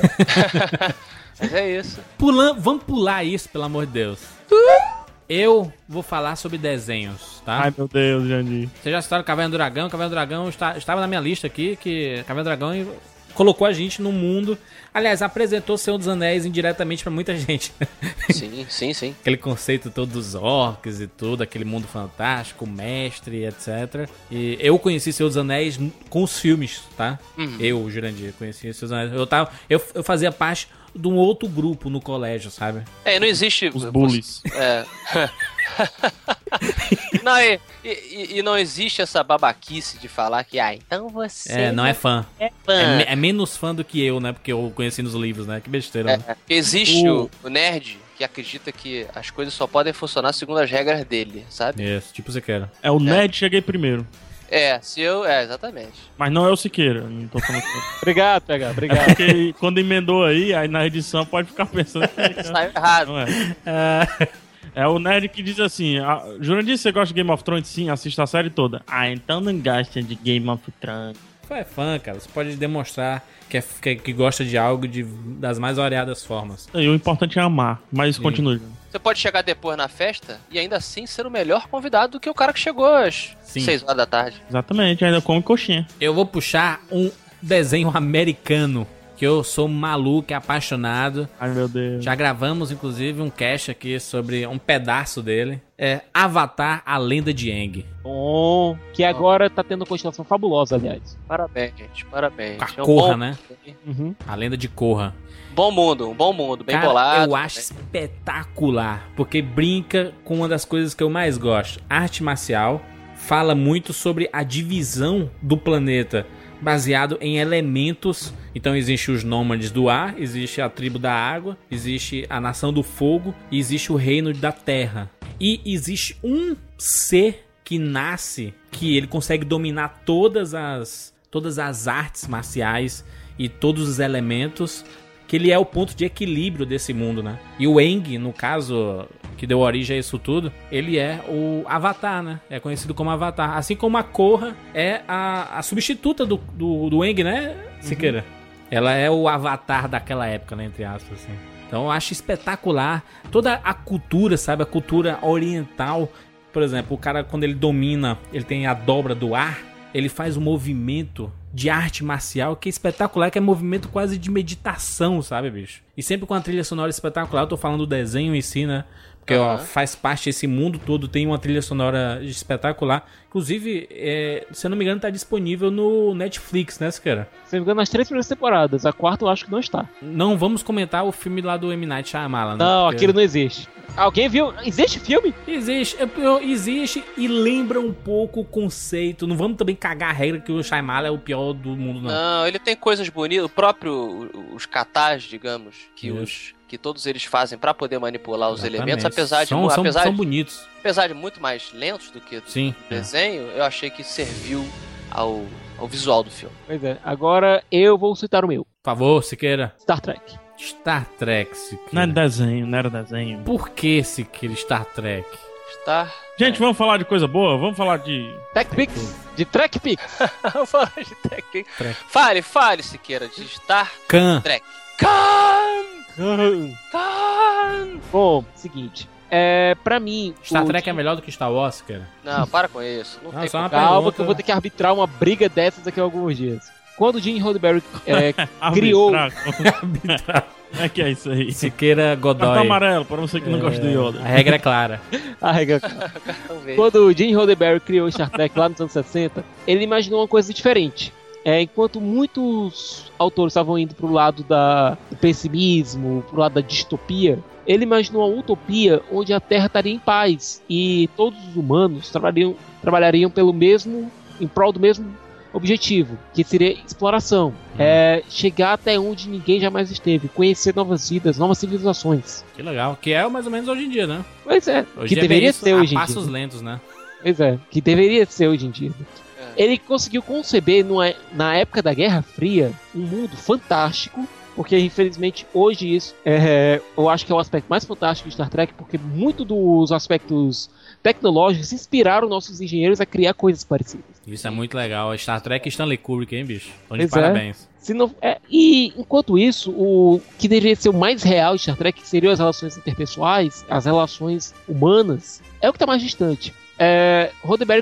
Mas é isso. Pulam, vamos pular isso, pelo amor de Deus. Eu vou falar sobre desenhos, tá? Ai, meu Deus, Jandir. Vocês já citaram Caverna do Dragão. Caverna do Dragão está, estava na minha lista aqui, que Caverna do Dragão colocou a gente no mundo. Aliás, apresentou Senhor dos Anéis indiretamente pra muita gente. Sim, sim, sim. aquele conceito todo dos orcs e tudo, aquele mundo fantástico, mestre, etc. E eu conheci Senhor dos Anéis com os filmes, tá? Uhum. Eu, Jurandir, conheci Senhor dos Anéis. Eu, tava, eu, eu fazia parte de um outro grupo no colégio, sabe? É, não existe. Os bullies. É. não, e, e- e não existe essa babaquice de falar que, ah, então você. É, não é fã. é fã. É, é menos fã do que eu, né? Porque eu conheci nos livros, né? Que besteira, né? É, existe o... o nerd que acredita que as coisas só podem funcionar segundo as regras dele, sabe? Isso, tipo você quer. É o Ned cheguei primeiro. É, se eu. É, exatamente. Mas não é o Siqueira. Não tô falando que... obrigado, PH, É obrigado. porque quando emendou aí, aí na edição pode ficar pensando que. Saiu errado. Não é. Ah, É o nerd que diz assim: ah, Jurandir, você gosta de Game of Thrones? Sim, assista a série toda. Ah, então não gosta de Game of Thrones. Tu é fã, cara. Você pode demonstrar que, é, que, que gosta de algo de, das mais variadas formas. E o importante é amar, mas Sim. continue. Você pode chegar depois na festa e ainda assim ser o melhor convidado do que o cara que chegou às Sim. 6 horas da tarde. Exatamente, ainda come coxinha. Eu vou puxar um desenho americano que eu sou maluco e apaixonado. Ai meu Deus. Já gravamos, inclusive, um cast aqui sobre um pedaço dele. É Avatar, a Lenda de Aang. Bom, que agora tá tendo uma continuação fabulosa, aliás. Parabéns, gente. Parabéns. Com a É um Korra, bom- né? Uhum. A Lenda de Korra. Bom mundo, um bom mundo, bem Cara, bolado. eu acho né? espetacular, porque brinca com uma das coisas que eu mais gosto, arte marcial. Fala muito sobre a divisão do planeta, baseado em elementos. Então existe os nômades do ar, existe a tribo da água, existe a nação do fogo e existe o reino da terra. E existe um ser que nasce que ele consegue dominar todas as todas as artes marciais e todos os elementos que ele é o ponto de equilíbrio desse mundo, né? E o Eng, no caso, que deu origem a isso tudo, ele é o Avatar, né? É conhecido como Avatar. Assim como a Korra é a, a substituta do, do, do Eng, né, Siqueira? Ela é o Avatar daquela época, né? Entre aspas, assim. Então eu acho espetacular toda a cultura, sabe? A cultura oriental. Por exemplo, o cara, quando ele domina, ele tem a dobra do ar, ele faz um movimento de arte marcial que é espetacular, que é movimento quase de meditação, sabe, bicho? E sempre com a trilha sonora espetacular, eu tô falando do desenho em si, né? Porque ó, Aham. faz parte desse mundo todo, tem uma trilha sonora espetacular. Inclusive, é, se eu não me engano, tá disponível no Netflix, né, cara? Se não me engano, nas três primeiras temporadas. A quarta eu acho que não está. Não vamos comentar o filme lá do M. Night Shyamalan, né? Não, Porque- aquilo não existe. Alguém viu? Existe filme? Existe, é, pior, existe e lembra um pouco o conceito. Não vamos também cagar a regra que o Shyamalan é o pior do mundo, não. Não, ele tem coisas bonitas. O próprio, os katas, digamos, que Isso. os que todos eles fazem pra poder manipular os Exatamente. elementos, apesar de, são, apesar, são bonitos. apesar de muito mais lentos do que o Sim. é. desenho, eu achei que serviu ao, ao visual do filme. Pois é. Agora eu vou citar o meu. Por favor, Siqueira. Star Trek. Star Trek, Siqueira. Não era desenho, não era desenho. Por que, Siqueira, Star Trek? Star. Gente, vamos falar de coisa boa? Vamos falar de. Tech Pix. De Trek Pix. Vamos falar de Trek. Trek. Fale, fale, Siqueira, de Star Khan. Trek. Khan! Khan! Bom, seguinte. É, pra mim. Star o- Trek é melhor do que Star Wars, cara? Não, para com isso. Não, Não, tem só uma como. Calma, pergunta. que eu vou ter que arbitrar uma briga dessas daqui a alguns dias. Quando o Gene Roddenberry é, criou. Arbitrar. é que é isso aí. Siqueira Godoy. Cartão amarelo, para você que não gosta do Yoda. A regra é clara. a regra- Vamos ver. Quando o Gene Roddenberry criou Star Trek lá nos anos 60, ele imaginou uma coisa diferente. É, enquanto muitos autores estavam indo pro lado da, do pessimismo, pro lado da distopia, ele imaginou uma utopia onde a Terra estaria em paz e todos os humanos trabalhariam, trabalhariam pelo mesmo, em prol do mesmo objetivo, que seria exploração. É, chegar até onde ninguém jamais esteve, conhecer novas vidas, novas civilizações. Que legal. Que é mais ou menos hoje em dia, né? Pois é, Hoje que é deveria ser hoje em passos dia. lentos, né? Pois é, que deveria ser hoje em dia. É. Ele conseguiu conceber numa- na época da Guerra Fria um mundo fantástico, porque infelizmente hoje isso é, eu acho que é o aspecto mais fantástico de Star Trek, porque muito dos aspectos tecnológicos inspiraram nossos engenheiros a criar coisas parecidas. Isso é muito legal. Star Trek e Stanley Kubrick, hein, bicho? Então, de é. parabéns. Se não, é, e enquanto isso, o que deveria ser o mais real de Star Trek que seriam as relações interpessoais, as relações humanas, é o que está mais distante. É,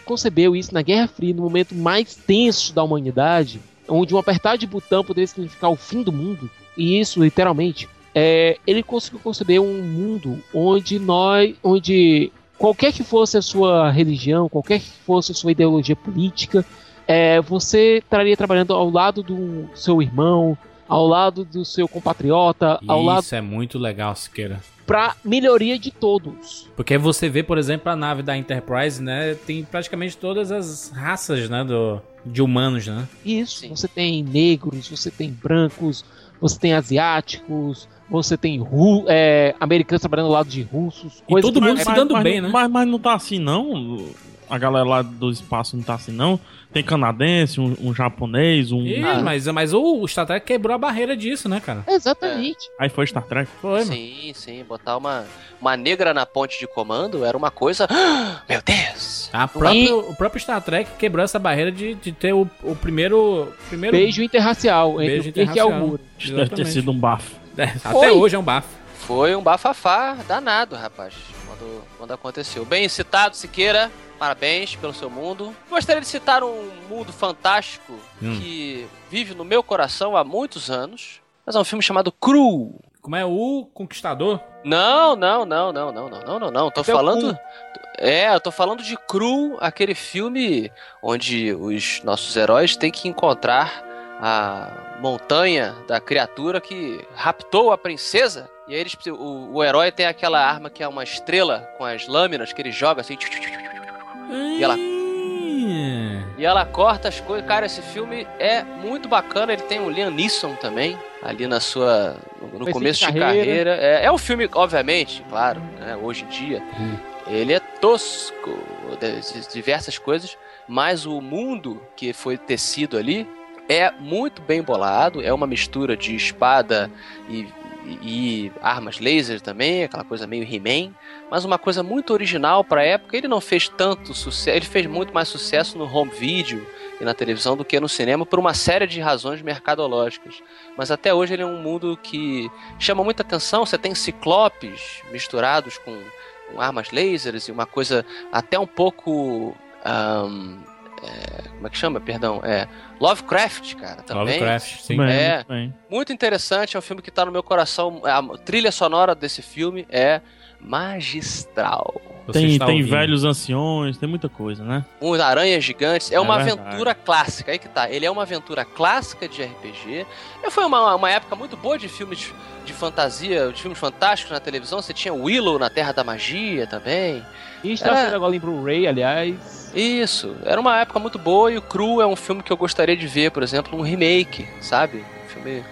concebeu isso na Guerra Fria, no momento mais tenso da humanidade, onde um apertar de botão poderia significar o fim do mundo, e isso literalmente. é, ele conseguiu conceber um mundo onde nós, onde qualquer que fosse a sua religião, qualquer que fosse a sua ideologia política, é, você estaria trabalhando ao lado do seu irmão, ao lado do seu compatriota, ao lado Isso é muito legal, Siqueira. para melhoria de todos. Porque você vê, por exemplo, a nave da Enterprise, né? Tem praticamente todas as raças, né? Do, de humanos, né? Isso. Sim. Você tem negros, você tem brancos, você tem asiáticos, você tem ru é, americanos trabalhando ao lado de russos. E todo que- mundo se dando bem, não- né? Mas, mas não tá assim, não. a galera lá do espaço não tá assim, não. Tem canadense, um, um japonês, um. Ih, Ah. mas, mas o Star Trek quebrou a barreira disso, né, cara? Exatamente. Aí foi Star Trek. Foi, mano. Sim, sim. Botar uma, uma negra na ponte de comando era uma coisa. Meu Deus! A próprio, o próprio Star Trek quebrou essa barreira de, de ter o, o primeiro, primeiro. Beijo interracial entre Beijo e o interracial. Muro. Isso deve ter sido um bafo. É, até hoje é um bafo. Foi um bafafá danado, rapaz, quando, quando aconteceu. Bem citado, Siqueira. Parabéns pelo seu mundo. Gostaria de citar um mundo fantástico hum. que vive no meu coração há muitos anos. Mas é um filme chamado Cru. Como é o Conquistador? Não, não, não, não, não, não, não, não, Tô Até falando. É, eu tô falando de Cru, aquele filme onde os nossos heróis têm que encontrar a montanha da criatura que raptou a princesa. E aí eles, o, o herói tem aquela arma que é uma estrela com as lâminas que ele joga assim. E ela- Hum. E ela corta as coisas. Cara, esse filme é muito bacana. Ele tem o Liam Neeson também, ali na sua. no, começo de carreira. carreira. É, é um filme, obviamente, claro, né, hoje em dia. Hum. Ele é tosco, diversas coisas, mas o mundo que foi tecido ali é muito bem bolado. É uma mistura de espada e, e- armas laser também, aquela coisa meio He-Man mas uma coisa muito original para a época. Ele não fez tanto sucesso, ele fez muito mais sucesso no home video e na televisão do que no cinema por uma série de razões mercadológicas. Mas até hoje ele é um mundo que chama muita atenção. Você tem ciclopes misturados com, com armas lasers e uma coisa até um pouco ahn, é, como é que chama? Perdão, é Lovecraft, cara, também. Lovecraft, sim. É. muito bem. Muito interessante, é um filme que tá no meu coração. A trilha sonora desse filme é magistral. Tem, tem ouvindo. velhos anciões, tem muita coisa, né? Um aranhas gigantes. É, É uma verdade. aventura clássica. Aí que tá. Ele é uma aventura clássica de RPG. E foi uma, uma época muito boa de filmes de fantasia, de filmes fantásticos na televisão. Você tinha Willow na Terra da Magia também. E está sendo agora em Blu-ray, aliás. Isso. Era uma época muito boa e o Cru é um filme que eu gostaria de ver, por exemplo, um remake, sabe? Um filme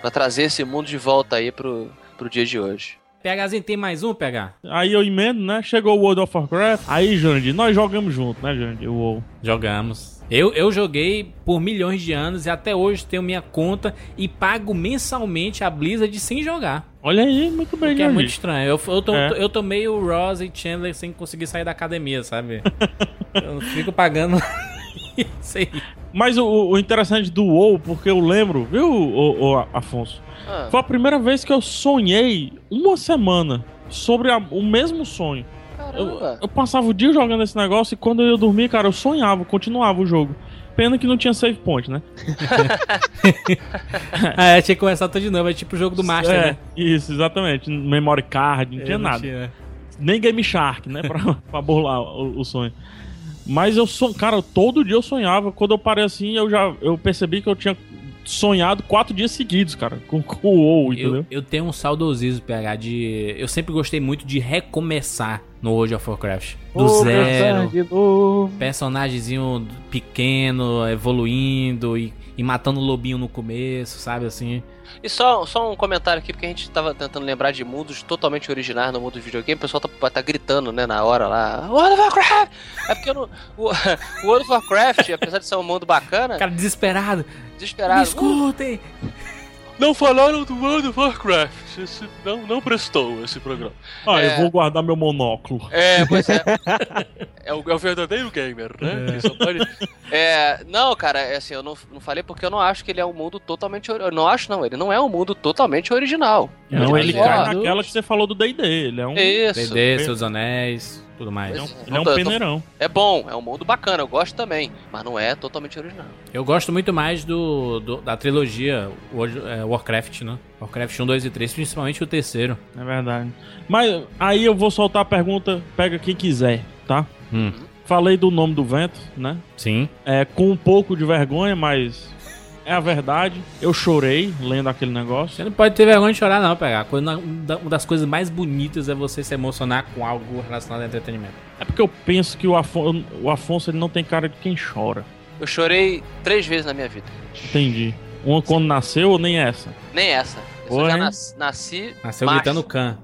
pra trazer esse mundo de volta aí pro, pro dia de hoje. PHzinho, tem mais um, PH? Aí eu emendo, né? Chegou o World of Warcraft. Aí, Jandir, nós jogamos junto, né, Jandir? O WoW. Jogamos. Eu, eu joguei por milhões de anos e até hoje tenho minha conta e pago mensalmente a Blizzard sem jogar. Olha aí, muito bem, Que é muito estranho. Eu, eu, tô, É. eu tô meio Ross e Chandler sem conseguir sair da academia, sabe? eu fico pagando. Isso aí. Mas o, o interessante do WoW, porque eu lembro, viu, o, o Afonso? Ah, Foi a primeira vez que eu sonhei uma semana sobre a- o mesmo sonho. Eu, caramba. eu passava o dia jogando esse negócio e quando eu ia dormir, cara, eu sonhava, continuava o jogo. Pena que não tinha save point, né? Ah, é, tinha que começar tudo de novo. É tipo o jogo do Master, é, né? isso, exatamente. Memory card, não É, tinha nada. tinha. Nem Game Shark, né? Pra, pra burlar o, o sonho. Mas eu son... cara, todo dia eu sonhava. Quando eu parei assim, eu já eu percebi que eu tinha sonhado quatro dias seguidos, cara, com, com o WoW, entendeu? Eu, eu tenho um saudosismo, PH, de. Eu sempre gostei muito de recomeçar no World of Warcraft. Do Ô, zero. meu de novo. personagemzinho pequeno, evoluindo e, e matando o lobinho no começo, sabe assim? E só, só um comentário aqui, porque a gente tava tentando lembrar de mundos totalmente originais no mundo do videogame, o pessoal tá, tá gritando, né, na hora lá, World of Warcraft! É porque não, o, o World of Warcraft, apesar de ser um mundo bacana, Cara desesperado, me desesperado. escutem! Não falaram do World of Warcraft. Esse- não, não prestou esse programa. Ah, É. eu vou guardar meu monóculo. É, pois é. É o, é o verdadeiro gamer, né? Só pode... É, não, cara, é assim, eu não, não falei porque eu não acho que ele é um mundo totalmente. Eu não acho, não, ele não é um mundo totalmente original. Não, ele Mas, cai ó, naquela que você falou do D&D. Ele é um, Isso. D&D, Seus Anéis, tudo mais. ele é um, é. ele é um peneirão. É bom, é um mundo bacana, eu gosto também, mas não é totalmente original. Eu gosto muito mais do, do- da trilogia World- é, Warcraft, né? Warcraft 1, 2 e 3, principalmente o terceiro. É verdade. Mas aí eu vou soltar a pergunta, pega quem quiser, tá? Hum. Falei do nome do vento, né? Sim. É, com um pouco de vergonha, mas é a verdade. Eu chorei lendo aquele negócio. Você não pode ter vergonha de chorar, não, pegar. Uma das coisas mais bonitas é você se emocionar com algo relacionado a entretenimento. É porque eu penso que o, Afon o Afonso ele não tem cara de quem chora. Eu chorei três vezes na minha vida. Entendi. Uma quando nasceu ou nem essa? Nem essa. Eu Porra, já nas- nasci. Nasceu macho. gritando can.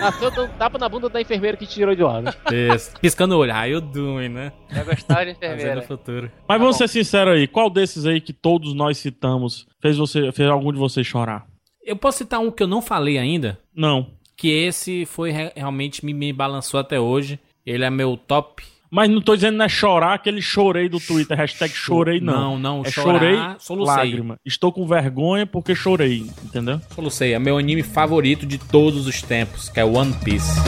Nasceu dando tapa na bunda da enfermeira que te tirou de né? Isso. Piscando o olho. How you doing, né? Eu gostava de enfermeira. futuro. Mas vamos ser sinceros aí, qual desses aí que todos nós citamos fez, você, fez algum de vocês chorar? Eu posso citar um que eu não falei ainda, Não. que esse foi re- realmente me, me balançou até hoje. Ele é meu top. Mas não tô dizendo não é chorar, aquele chorei do Twitter, hashtag chorei não. Não, não, É chorar, chorei, solucei. lágrima. Estou com vergonha porque chorei, entendeu? Solucei, é meu anime favorito de todos os tempos, que é One Piece.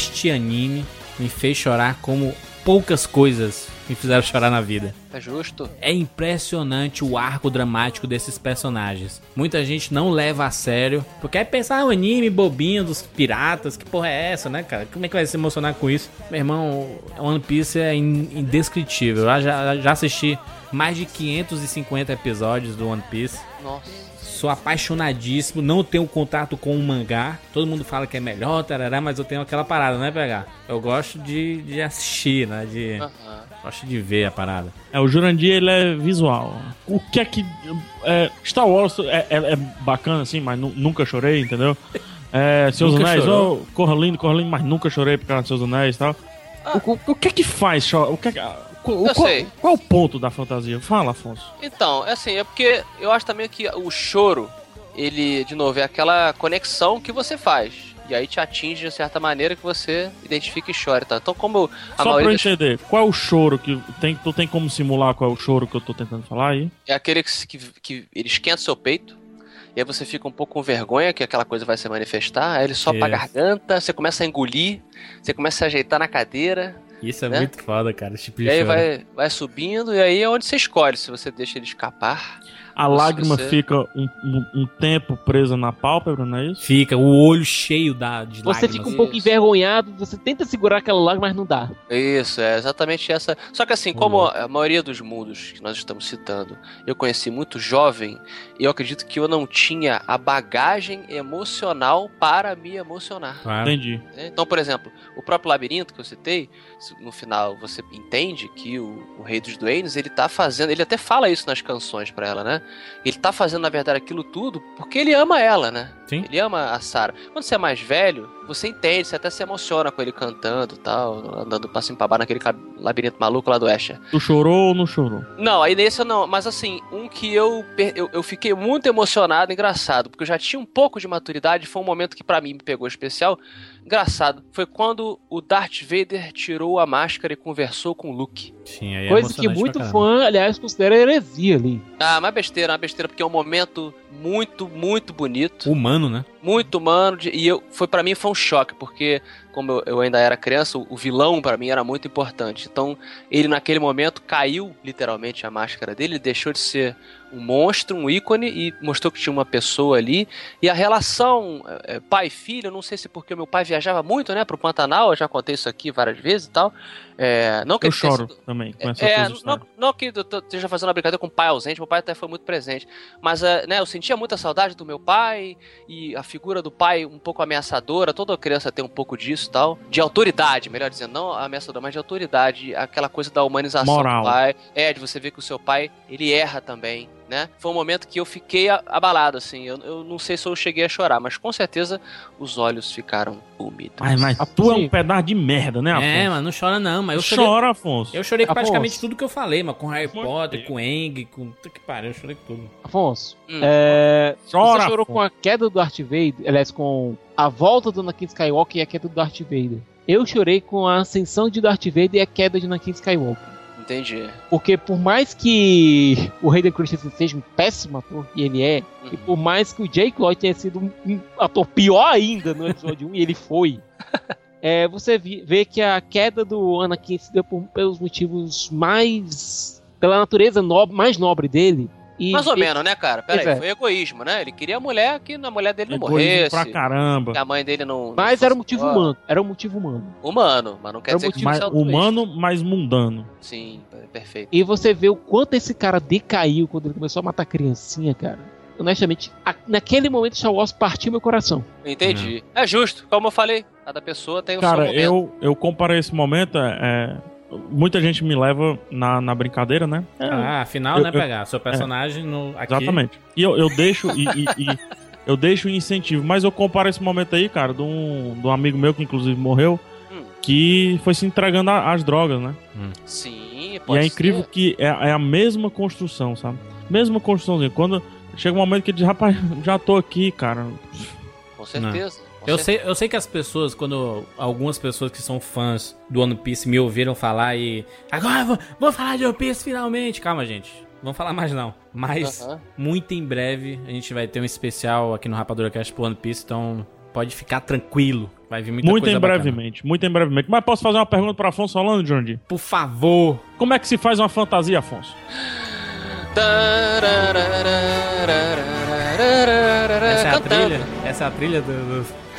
Este anime me fez chorar como poucas coisas me fizeram chorar na vida. É justo. É impressionante o arco dramático desses personagens. Muita gente não leva a sério, porque é pensar um anime bobinho dos piratas, que porra é essa, né, cara? Como é que vai se emocionar com isso? Meu irmão, One Piece é in- indescritível. Eu já, já assisti mais de 550 episódios do One Piece. Nossa. Sou apaixonadíssimo, não tenho contato com o mangá. Todo mundo fala que é melhor, tarará, mas eu tenho aquela parada, né, PH? Eu gosto de, de assistir, né? De, Aham. gosto de ver a parada. É, o Jurandir, ele é visual. O que é que... É, Star Wars é, é- é bacana, assim, mas nu- nunca chorei, entendeu? É, Seus Nunca Anéis, oh, corra lindo, corra lindo, mas nunca chorei por causa dos Seus Anéis e tal. O, o- o que é que faz? O que é que- o- Eu qual, sei. qual é o ponto da fantasia? Fala, Afonso. Então, é assim, é porque eu acho também que o choro, ele, de novo, é aquela conexão que você faz. E aí te atinge de certa maneira que você identifica e chora. Tá? Então, como a Só pra maioria eu das- entender, qual é o choro que tem, tu tem como simular qual é o choro que eu tô tentando falar aí? é aquele que, que, que ele esquenta seu peito. E aí você fica um pouco com vergonha que aquela coisa vai se manifestar. Aí ele sopa a Isso. garganta, você começa a engolir, você começa a se ajeitar na cadeira. Isso é Né? muito foda, cara. Tipo E aí choro. vai, vai subindo, e aí é onde você escolhe se você deixa ele escapar. A lágrima você- fica um, um- um tempo presa na pálpebra, não é isso? Fica o olho cheio da, de Você lágrimas. fica um pouco Isso. envergonhado, você tenta segurar aquela lágrima, mas não dá. Isso, é exatamente essa. Só que assim, como a maioria dos mundos que nós estamos citando, eu conheci muito jovem, eu acredito que eu não tinha a bagagem emocional para me emocionar. Claro. Entendi. né? Então, por exemplo, o próprio labirinto que eu citei, no final você entende que o, o rei dos duendes, ele tá fazendo, ele até fala isso nas canções pra ela, né? Ele tá fazendo, na verdade, aquilo tudo porque ele ama ela, né? Sim. Ele ama a Sarah. Quando você é mais velho, você entende, você até se emociona com ele cantando e tal, andando e pra baixo naquele labirinto maluco lá do Escher. Tu chorou ou não chorou? Não, aí nesse eu não. Mas assim, um que eu, eu, eu fiquei muito emocionado, engraçado, porque eu já tinha um pouco de maturidade, foi um momento que pra mim me pegou especial. Engraçado, foi quando o Darth Vader tirou a máscara e conversou com o Luke. Sim, aí é Coisa que muito fã, aliás, considera heresia ali. Ah, mas besteira, uma besteira, porque é um momento muito, muito bonito. Humano, né? muito humano e eu foi para mim foi um choque porque como eu, eu ainda era criança o, o vilão pra mim era muito importante então ele naquele momento caiu literalmente a máscara dele ele deixou de ser um monstro um ícone e mostrou que tinha uma pessoa ali e a relação é, é, pai filho eu não sei se porque meu pai viajava muito né pro Pantanal eu já contei isso aqui várias vezes e tal é, não que Eu choro sido- também é, coisas. não, não que eu esteja fazendo uma brincadeira com o pai ausente, meu pai até foi muito presente. Mas, eh, né, eu sentia muita saudade do meu pai e a figura do pai um pouco ameaçadora. Toda criança tem um pouco disso e tal. De autoridade, melhor dizendo, não ameaçadora, mas de autoridade. Aquela coisa da humanização Moral. do pai. É, de você ver que o seu pai, ele erra também. Né? Foi um momento que eu fiquei a- abalado, assim. Eu, eu não sei se eu cheguei a chorar, mas com certeza os olhos ficaram úmidos. Mas, mas tu é Sim. um pedaço de merda, né, Afonso? É, mas não chora não, mas eu chorei, Chora, Afonso. eu chorei com Afonso. praticamente tudo que eu falei, mas com Harry Potter, com Eng, com... Que pariu, eu chorei com tudo. Afonso, Hum. é, Chora, você chorou Afonso. com a queda do Darth Vader, aliás, com a volta do Anakin Skywalker e a queda do Darth Vader. Eu chorei com a ascensão de Darth Vader e a queda de Anakin Skywalker. Entendi. Porque por mais que o Hayden Christensen seja um péssimo ator, e ele é, e por mais que o Jake Lloyd tenha sido um, ator pior ainda no episódio 1, e ele foi, é, você vê que a queda do Anakin se deu por- pelos motivos mais. pela natureza nobre, mais nobre dele. E, Mais ou e- menos, né, cara? Pera Pois aí, é. foi egoísmo, né? Ele queria a mulher que a mulher dele não Egoísmo morresse. pra caramba. Que a mãe dele não. não Mas era um motivo humano. Era um motivo humano. Humano, mas não quer Era dizer que Mas humano, mas mundano. Sim, perfeito. E você vê o quanto esse cara decaiu quando ele começou a matar criancinha, cara. Honestamente, a- naquele momento Star Wars partiu meu coração. Entendi. É justo, como eu falei, cada pessoa tem o seu Cara, momento. eu, eu comparei esse momento. É, muita gente me leva na, na brincadeira, né? É, Ah, afinal, Eu- né, eu- pegar? Seu personagem no, aqui. Exatamente. E eu, eu deixo e, e- e eu deixo o incentivo. Mas eu comparo esse momento aí, cara, de um, de um amigo meu que inclusive morreu, Hum. que foi se entregando às drogas, né? Sim, E pode é incrível ser. que é, é a mesma construção, sabe? Mesma construçãozinha. Quando chega um momento que ele diz, rapaz, já tô aqui, cara. Com certeza. com Eu sei, eu sei que as pessoas, quando algumas pessoas que são fãs do One Piece me ouviram falar e. Agora vou, vou falar de One Piece finalmente! Calma, gente. Vamos falar mais não. Mas Aham. muito em breve a gente vai ter um especial aqui no Rapadura Cast pro One Piece, então pode ficar tranquilo. Vai vir muita muito coisa em bacana. brevemente, muito em brevemente. Mas posso fazer uma pergunta para Afonso Solano, Jordi? Por favor. Como é que se faz uma fantasia, Afonso? Essa é a trilha? Essa é a trilha do. do...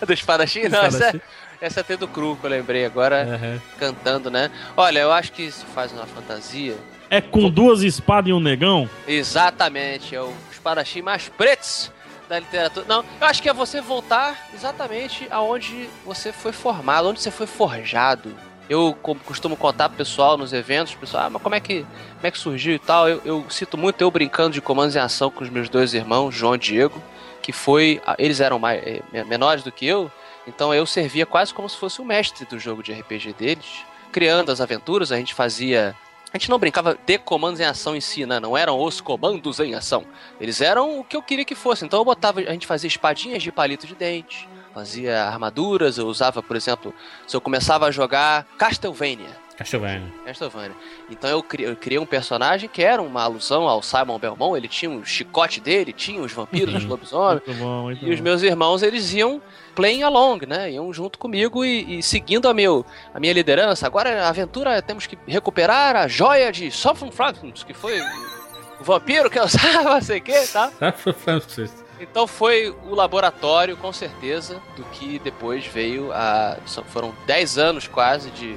Do espadachim? do Não, essa é, espadachim? essa é até do cru que eu lembrei agora, Aham. cantando, né? Olha, eu acho que se faz uma fantasia. É com duas espadas e um negão? Exatamente, é o espadachim mais pretos da literatura. Não, eu acho que é você voltar exatamente aonde você foi formado, onde você foi forjado. Eu co- costumo contar pro pessoal nos eventos, pessoal, ah, mas como é que, como é que surgiu e tal? Eu, eu cito muito eu brincando de comandos em ação com os meus dois irmãos, João e Diego, que foi. ah, Eles eram mais, eh, menores do que eu, então eu servia quase como se fosse o mestre do jogo de RPG deles. Criando as aventuras, a gente fazia. A gente não brincava de comandos em ação em si, né? Não eram os comandos em ação. Eles eram o que eu queria que fosse. Então eu botava. A gente fazia espadinhas de palito de dente, fazia armaduras. Eu usava, por exemplo, se eu começava a jogar Castlevania. Castlevania. Castlevania. Então eu criei, eu criei um personagem que era uma alusão ao Simon Belmont. Ele tinha um chicote dele, tinha os vampiros, os lobisomens. Muito bom, muito E os bom. meus irmãos, eles iam playing along, né? Iam junto comigo e, e seguindo a, meu, a minha liderança. Agora, a aventura, temos que recuperar a joia de Sophan Fragments, que foi o vampiro que eu usava, sei o que, tá? Então foi o laboratório, com certeza, do que depois veio a... Foram 10 anos quase de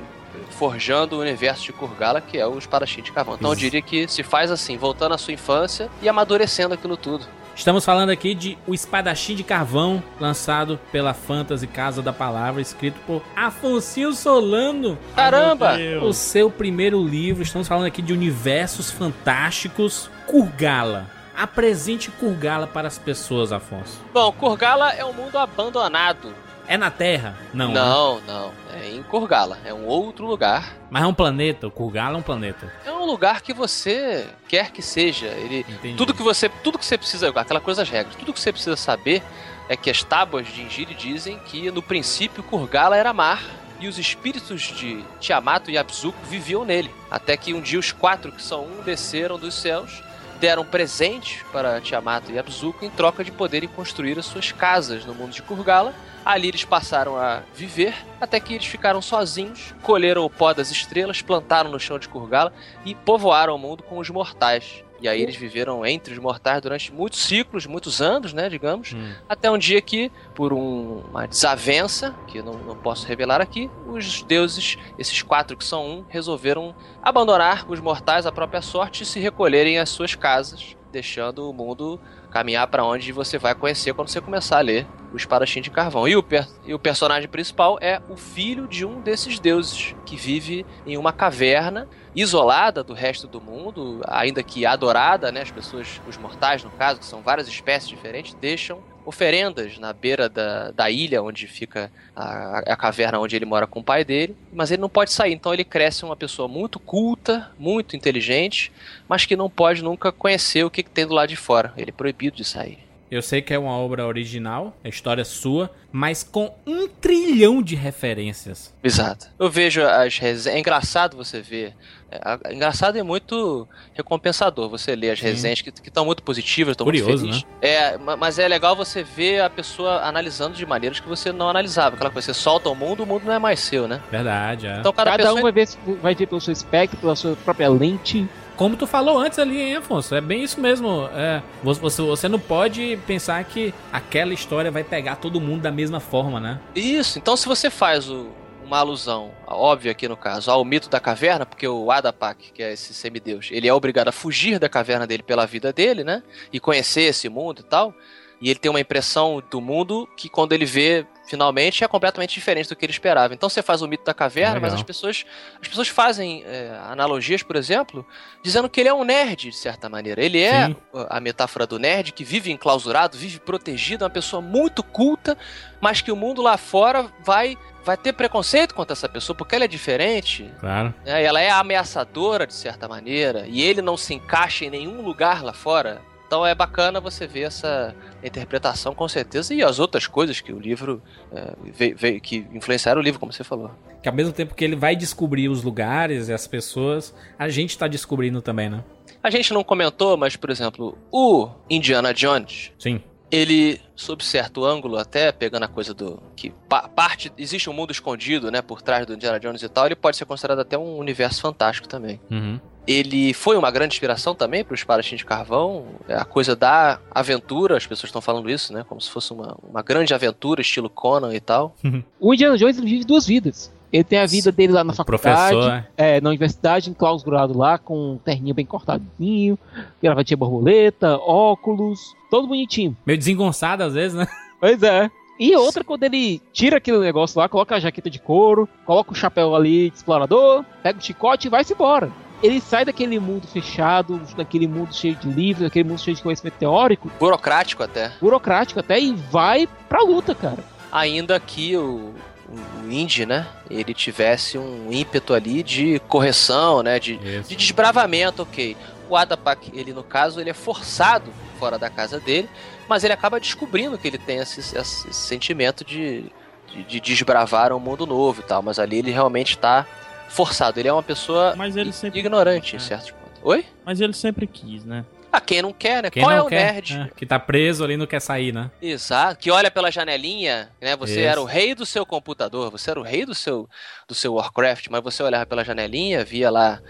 forjando o universo de Kurgala, que é o espadachim de carvão. Então eu diria que se faz assim, voltando à sua infância e amadurecendo aquilo tudo. Estamos falando aqui de O Espadachim de Carvão, lançado pela Fantasy Casa da Palavra, escrito por Afonso Solano. Caramba! O seu primeiro livro, estamos falando aqui de universos fantásticos, Kurgala. Apresente Kurgala para as pessoas, Afonso. Bom, Kurgala é um mundo abandonado. É na Terra? Não. né? Não, não. É em Kurgala. É um outro lugar. Mas é um planeta. O Kurgala é um planeta. É um lugar que você quer que seja. Ele, Entendi. tudo que você, tudo que você precisa, aquela coisa das regras. Tudo que você precisa saber é que as tábuas de Ingiri dizem que no princípio Kurgala era mar e os espíritos de Tiamat e Abzuko viviam nele. Até que um dia os quatro que são um desceram dos céus, deram presentes para Tiamat e Abzuko em troca de poderem construir as suas casas no mundo de Kurgala. Ali eles passaram a viver até que eles ficaram sozinhos, colheram o pó das estrelas, plantaram no chão de Kurgala e povoaram o mundo com os mortais. E aí eles viveram entre os mortais durante muitos ciclos, muitos anos, né, digamos, Hum. até um dia que, por um- uma desavença, que eu não, não posso revelar aqui, os deuses, esses quatro que são um, resolveram abandonar os mortais à própria sorte e se recolherem às suas casas, deixando o mundo caminhar para onde você vai conhecer quando você começar a ler o Espadachim de Carvão. E o, e o personagem principal é o filho de um desses deuses, que vive em uma caverna, isolada do resto do mundo, ainda que adorada, né? As pessoas, os mortais, no caso, que são várias espécies diferentes, deixam oferendas na beira da, da ilha onde fica a, a caverna onde ele mora com o pai dele, mas ele não pode sair, então ele cresce uma pessoa muito culta, muito inteligente, mas que não pode nunca conhecer o que, que tem do lado de fora. Ele é proibido de sair. Eu sei que é uma obra original, é história sua, mas com um trilhão de referências. Exato. Eu vejo as resenhas. É engraçado você ver. É, é engraçado e muito recompensador você ler as Sim. resenhas que estão muito positivas, estão muito Curioso, felizes. É, ma- mas é legal você ver a pessoa analisando de maneiras que você não analisava. Aquela coisa, você solta o mundo, o mundo não é mais seu, né? Verdade, é. Então cada, Cada pessoa. um vai ver, vai ver pelo seu espectro, pela sua própria lente. Como tu falou antes ali, hein, Afonso? É bem isso mesmo. É, você, você- não pode pensar que aquela história vai pegar todo mundo da mesma forma, né? Isso, então se você faz o- uma alusão, óbvia aqui no caso, ao mito da caverna, porque o Adapak, que é esse semideus, ele é obrigado a fugir da caverna dele pela vida dele, né? E conhecer esse mundo e tal. E ele tem uma impressão do mundo que quando ele vê finalmente é completamente diferente do que ele esperava. Então você faz o mito da caverna, Legal. mas as pessoas, as pessoas fazem é, analogias, por exemplo, dizendo que ele é um nerd, de certa maneira. Ele é Sim. a metáfora do nerd que vive enclausurado, vive protegido, é uma pessoa muito culta, mas que o mundo lá fora vai vai ter preconceito contra essa pessoa porque ela é diferente, Claro. né? ela é ameaçadora de certa maneira e ele não se encaixa em nenhum lugar lá fora. Então é bacana você ver essa interpretação com certeza e as outras coisas que o livro é, veio, veio- que influenciaram o livro, como você falou. Que ao mesmo tempo que ele vai descobrir os lugares e as pessoas, a gente tá descobrindo também, né? A gente não comentou, mas por exemplo, o Indiana Jones, Sim. ele, sob certo ângulo, até pegando a coisa do. que pa- parte. existe um mundo escondido, né, por trás do Indiana Jones e tal, ele pode ser considerado até um universo fantástico também. Uhum. Ele foi uma grande inspiração também para o Espadachim de Carvão, é a coisa da aventura, as pessoas estão falando isso, né, como se fosse uma, uma grande aventura, estilo Conan e tal. O Indiana Jones vive duas vidas. Ele tem a vida dele lá na faculdade, Professor, é, na universidade, enclausurado lá, com um terninho bem cortadinho, gravatinha borboleta, óculos, todo bonitinho. meio desengonçado às vezes, né? Pois é. E outra, quando ele tira aquele negócio lá, coloca a jaqueta de couro, coloca o chapéu ali de explorador, pega o chicote e vai-se embora. Ele sai daquele mundo fechado, daquele mundo cheio de livros, daquele mundo cheio de conhecimento teórico, Burocrático até. burocrático até, e vai pra luta, cara. Ainda que o, o, Indy, né, ele tivesse um ímpeto ali de correção, né, de, de desbravamento, ok. O Adapak, ele no caso, ele é forçado fora da casa dele, mas ele acaba descobrindo que ele tem esse, esse- esse sentimento de, de, de desbravar um mundo novo e tal, mas ali ele realmente está forçado. Ele é uma pessoa Mas ele sempre- ignorante em É. certos pontos. Oi? Mas ele sempre quis, né? Ah, quem não quer, né? Quem Qual não é o quer, nerd? é, que tá preso ali e não quer sair, né? Exato, que olha pela janelinha, né? Você Isso. era o rei do seu computador, você era o rei do seu, do seu Warcraft, mas você olhava pela janelinha, via lá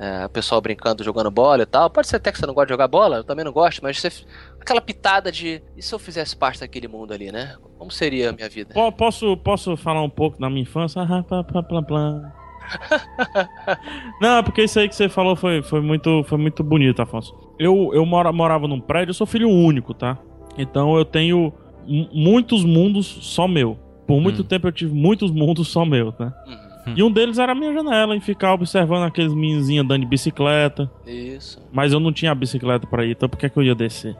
é, o pessoal brincando, jogando bola e tal. Pode ser até que você não gosta de jogar bola, eu também não gosto, mas você, aquela pitada de e se eu fizesse parte daquele mundo ali, né? Como seria a minha vida? Po- Posso, posso falar um pouco da minha infância? Ah, plá, plá, plá, plá. Não, porque isso aí que você falou foi, foi, muito, foi muito bonito, Afonso. Eu, eu mora, morava num prédio, eu sou filho único, tá? Então eu tenho mu- muitos mundos só meu. Por muito Hum. tempo eu tive muitos mundos só meus, né? Uhum, E um deles era a minha janela, em ficar observando aqueles menininhos andando de bicicleta. Isso. Mas eu não tinha a bicicleta pra ir, então por que, que eu ia descer?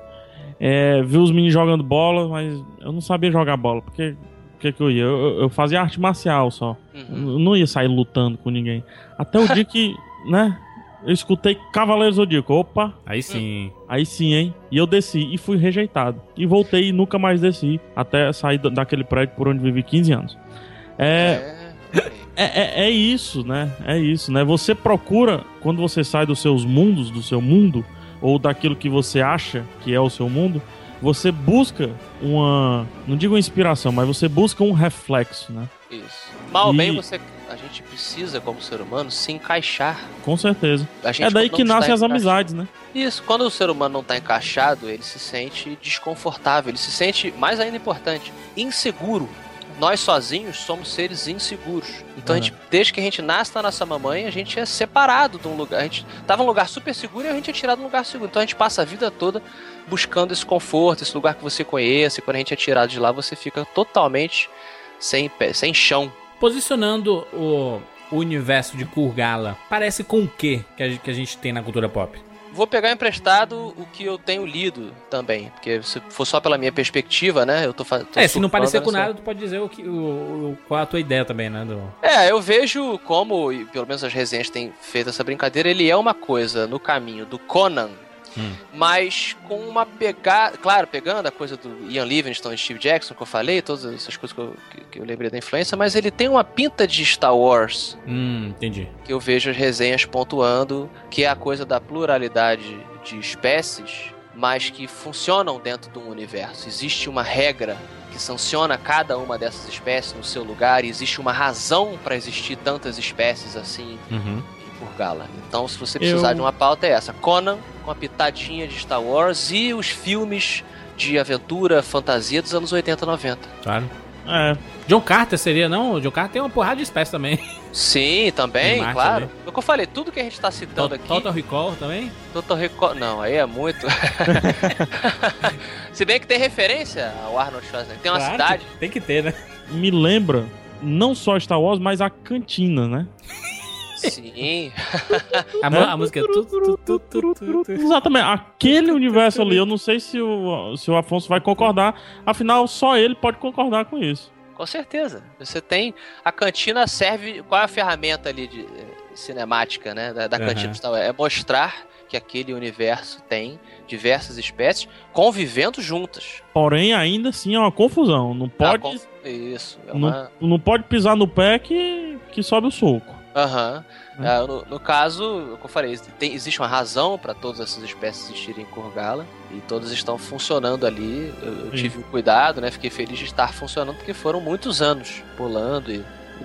É, vi os meninos jogando bola, mas eu não sabia jogar bola. Porque por que, que eu ia? Eu, eu- fazia arte marcial só. Uhum. Eu não ia sair lutando com ninguém. Até o dia que, né? Eu escutei Cavaleiros do Zodíaco. Opa, Aí sim. aí sim, hein? E eu desci e fui rejeitado. E voltei e nunca mais desci. Até sair da- daquele prédio por onde vivi 15 anos. É, É. é, é, é isso, né? É isso, né? Você procura, quando você sai dos seus mundos, do seu mundo, ou daquilo que você acha que é o seu mundo, você busca uma. Não digo uma inspiração, mas você busca um reflexo, né? Isso. Mal ou bem E- você. A gente precisa, como ser humano, se encaixar. Com certeza. É daí que nascem as encaixado. amizades, né? Isso, quando o ser humano não está encaixado, ele se sente desconfortável, ele se sente, mais ainda importante, inseguro. Nós sozinhos somos seres inseguros. Então, a gente, desde que a gente nasce na nossa mamãe, a gente é separado de um lugar. A gente tava num lugar super seguro e a gente é tirado de um lugar seguro. Então, a gente passa a vida toda buscando esse conforto, esse lugar que você conhece. E quando a gente é tirado de lá, você fica totalmente sem pé, sem chão. Posicionando o, o universo de Kurgala, parece com o que a, que a gente tem na cultura pop? Vou pegar emprestado o que eu tenho lido também, porque se for só pela minha perspectiva, né? Eu tô fazendo. é, se não parecer com nada, tu pode dizer o que, o, o- qual a tua ideia também, né? Do... É, eu vejo como, e pelo menos as resenhas têm feito essa brincadeira, ele é uma coisa no caminho do Conan, Hum. mas com uma pegada. Claro, pegando a coisa do Ian Livingstone e Steve Jackson que eu falei, todas essas coisas que eu, que- que eu lembrei da influência, mas ele tem uma pinta de Star Wars Hum, entendi. que eu vejo as resenhas pontuando, que é a coisa da pluralidade de espécies, mas que funcionam dentro de um universo. Existe uma regra que sanciona cada uma dessas espécies no seu lugar e existe uma razão para existir tantas espécies assim Uhum. Em Kurgala. Então, se você precisar Eu- de uma pauta, é essa: Conan com a pitadinha de Star Wars e os filmes de aventura, fantasia dos anos 80 e 90. Claro. É, John Carter seria, não? O John Carter tem uma porrada de espécies também. Sim, também, Marte claro. É o que eu falei, tudo que a gente tá citando aqui. Total Recall também? Total Recall. Não, aí é muito. Se bem que tem referência ao Arnold Schwarzenegger. Tem uma Claro, cidade. Tem que ter, né? me lembra não só Star Wars, mas a cantina, né? Sim. A, a música é. Exatamente, aquele universo ali, eu não sei se o, se o Afonso vai concordar, afinal, só ele pode concordar com isso. Com certeza. Você tem. A cantina serve. Qual é a ferramenta ali de eh, cinemática, né? Da, da Aham. cantina Wars? É mostrar que aquele universo tem diversas espécies convivendo juntas. Porém, ainda assim é uma confusão. Não Ah, pode, com- Isso. É não, uma. não pode pisar no pé que, que sobe o soco. Aham. Né? Ah, no, no caso, como eu falei, tem- existe uma razão para todas essas espécies existirem em Kurgala e todas estão funcionando ali. Eu, eu tive um cuidado, né? Fiquei feliz de estar funcionando porque foram muitos anos pulando e,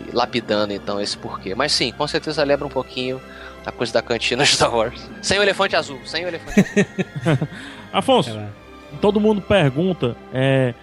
e lapidando então esse porquê. Mas sim, com certeza lembra um pouquinho a coisa da cantina Star Wars. Sem o elefante azul, sem o elefante azul. Afonso, É, todo mundo pergunta, é,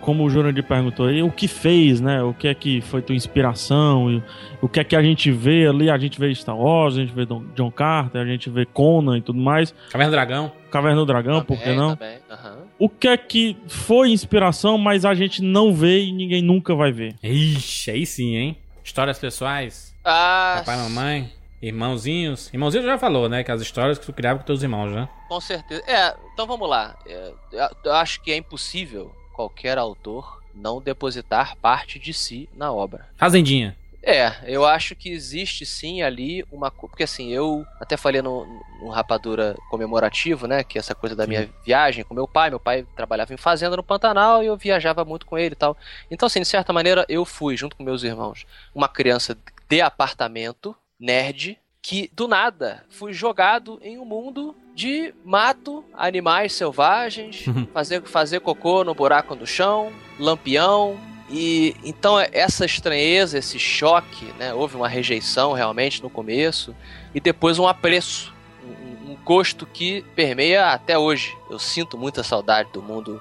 como o Jurandir perguntou aí, o que fez, né? O que é que foi tua inspiração? e o que é que a gente vê ali? A gente vê Star Wars, a gente vê Don- John Carter, a gente vê Conan e tudo mais. Caverna do Dragão. Caverna do Dragão, por que não? também, aham. O que é que foi inspiração, mas a gente não vê e ninguém nunca vai ver? Ixi, aí sim, hein? Histórias pessoais. Ah, Papai, mamãe. Irmãozinhos. Irmãozinhos já falou, né? Que as histórias que tu criava com teus irmãos, né? Com certeza. É, então vamos lá. É, eu- eu acho que é impossível qualquer autor não depositar parte de si na obra. Fazendinha. É, eu acho que existe sim ali uma. co- Porque assim, eu até falei no, no Rapadura comemorativo, né? Que é essa coisa da Sim. minha viagem com meu pai. Meu pai trabalhava em fazenda no Pantanal e eu viajava muito com ele e tal. Então, assim, de certa maneira, eu fui, junto com meus irmãos, uma criança de apartamento, nerd, que do nada fui jogado em um mundo de mato, animais selvagens, fazer, fazer cocô no buraco do chão, lampião. E então essa estranheza, esse choque, né? Houve uma rejeição realmente no começo e depois um apreço, um, um gosto que permeia até hoje. Eu sinto muita saudade do mundo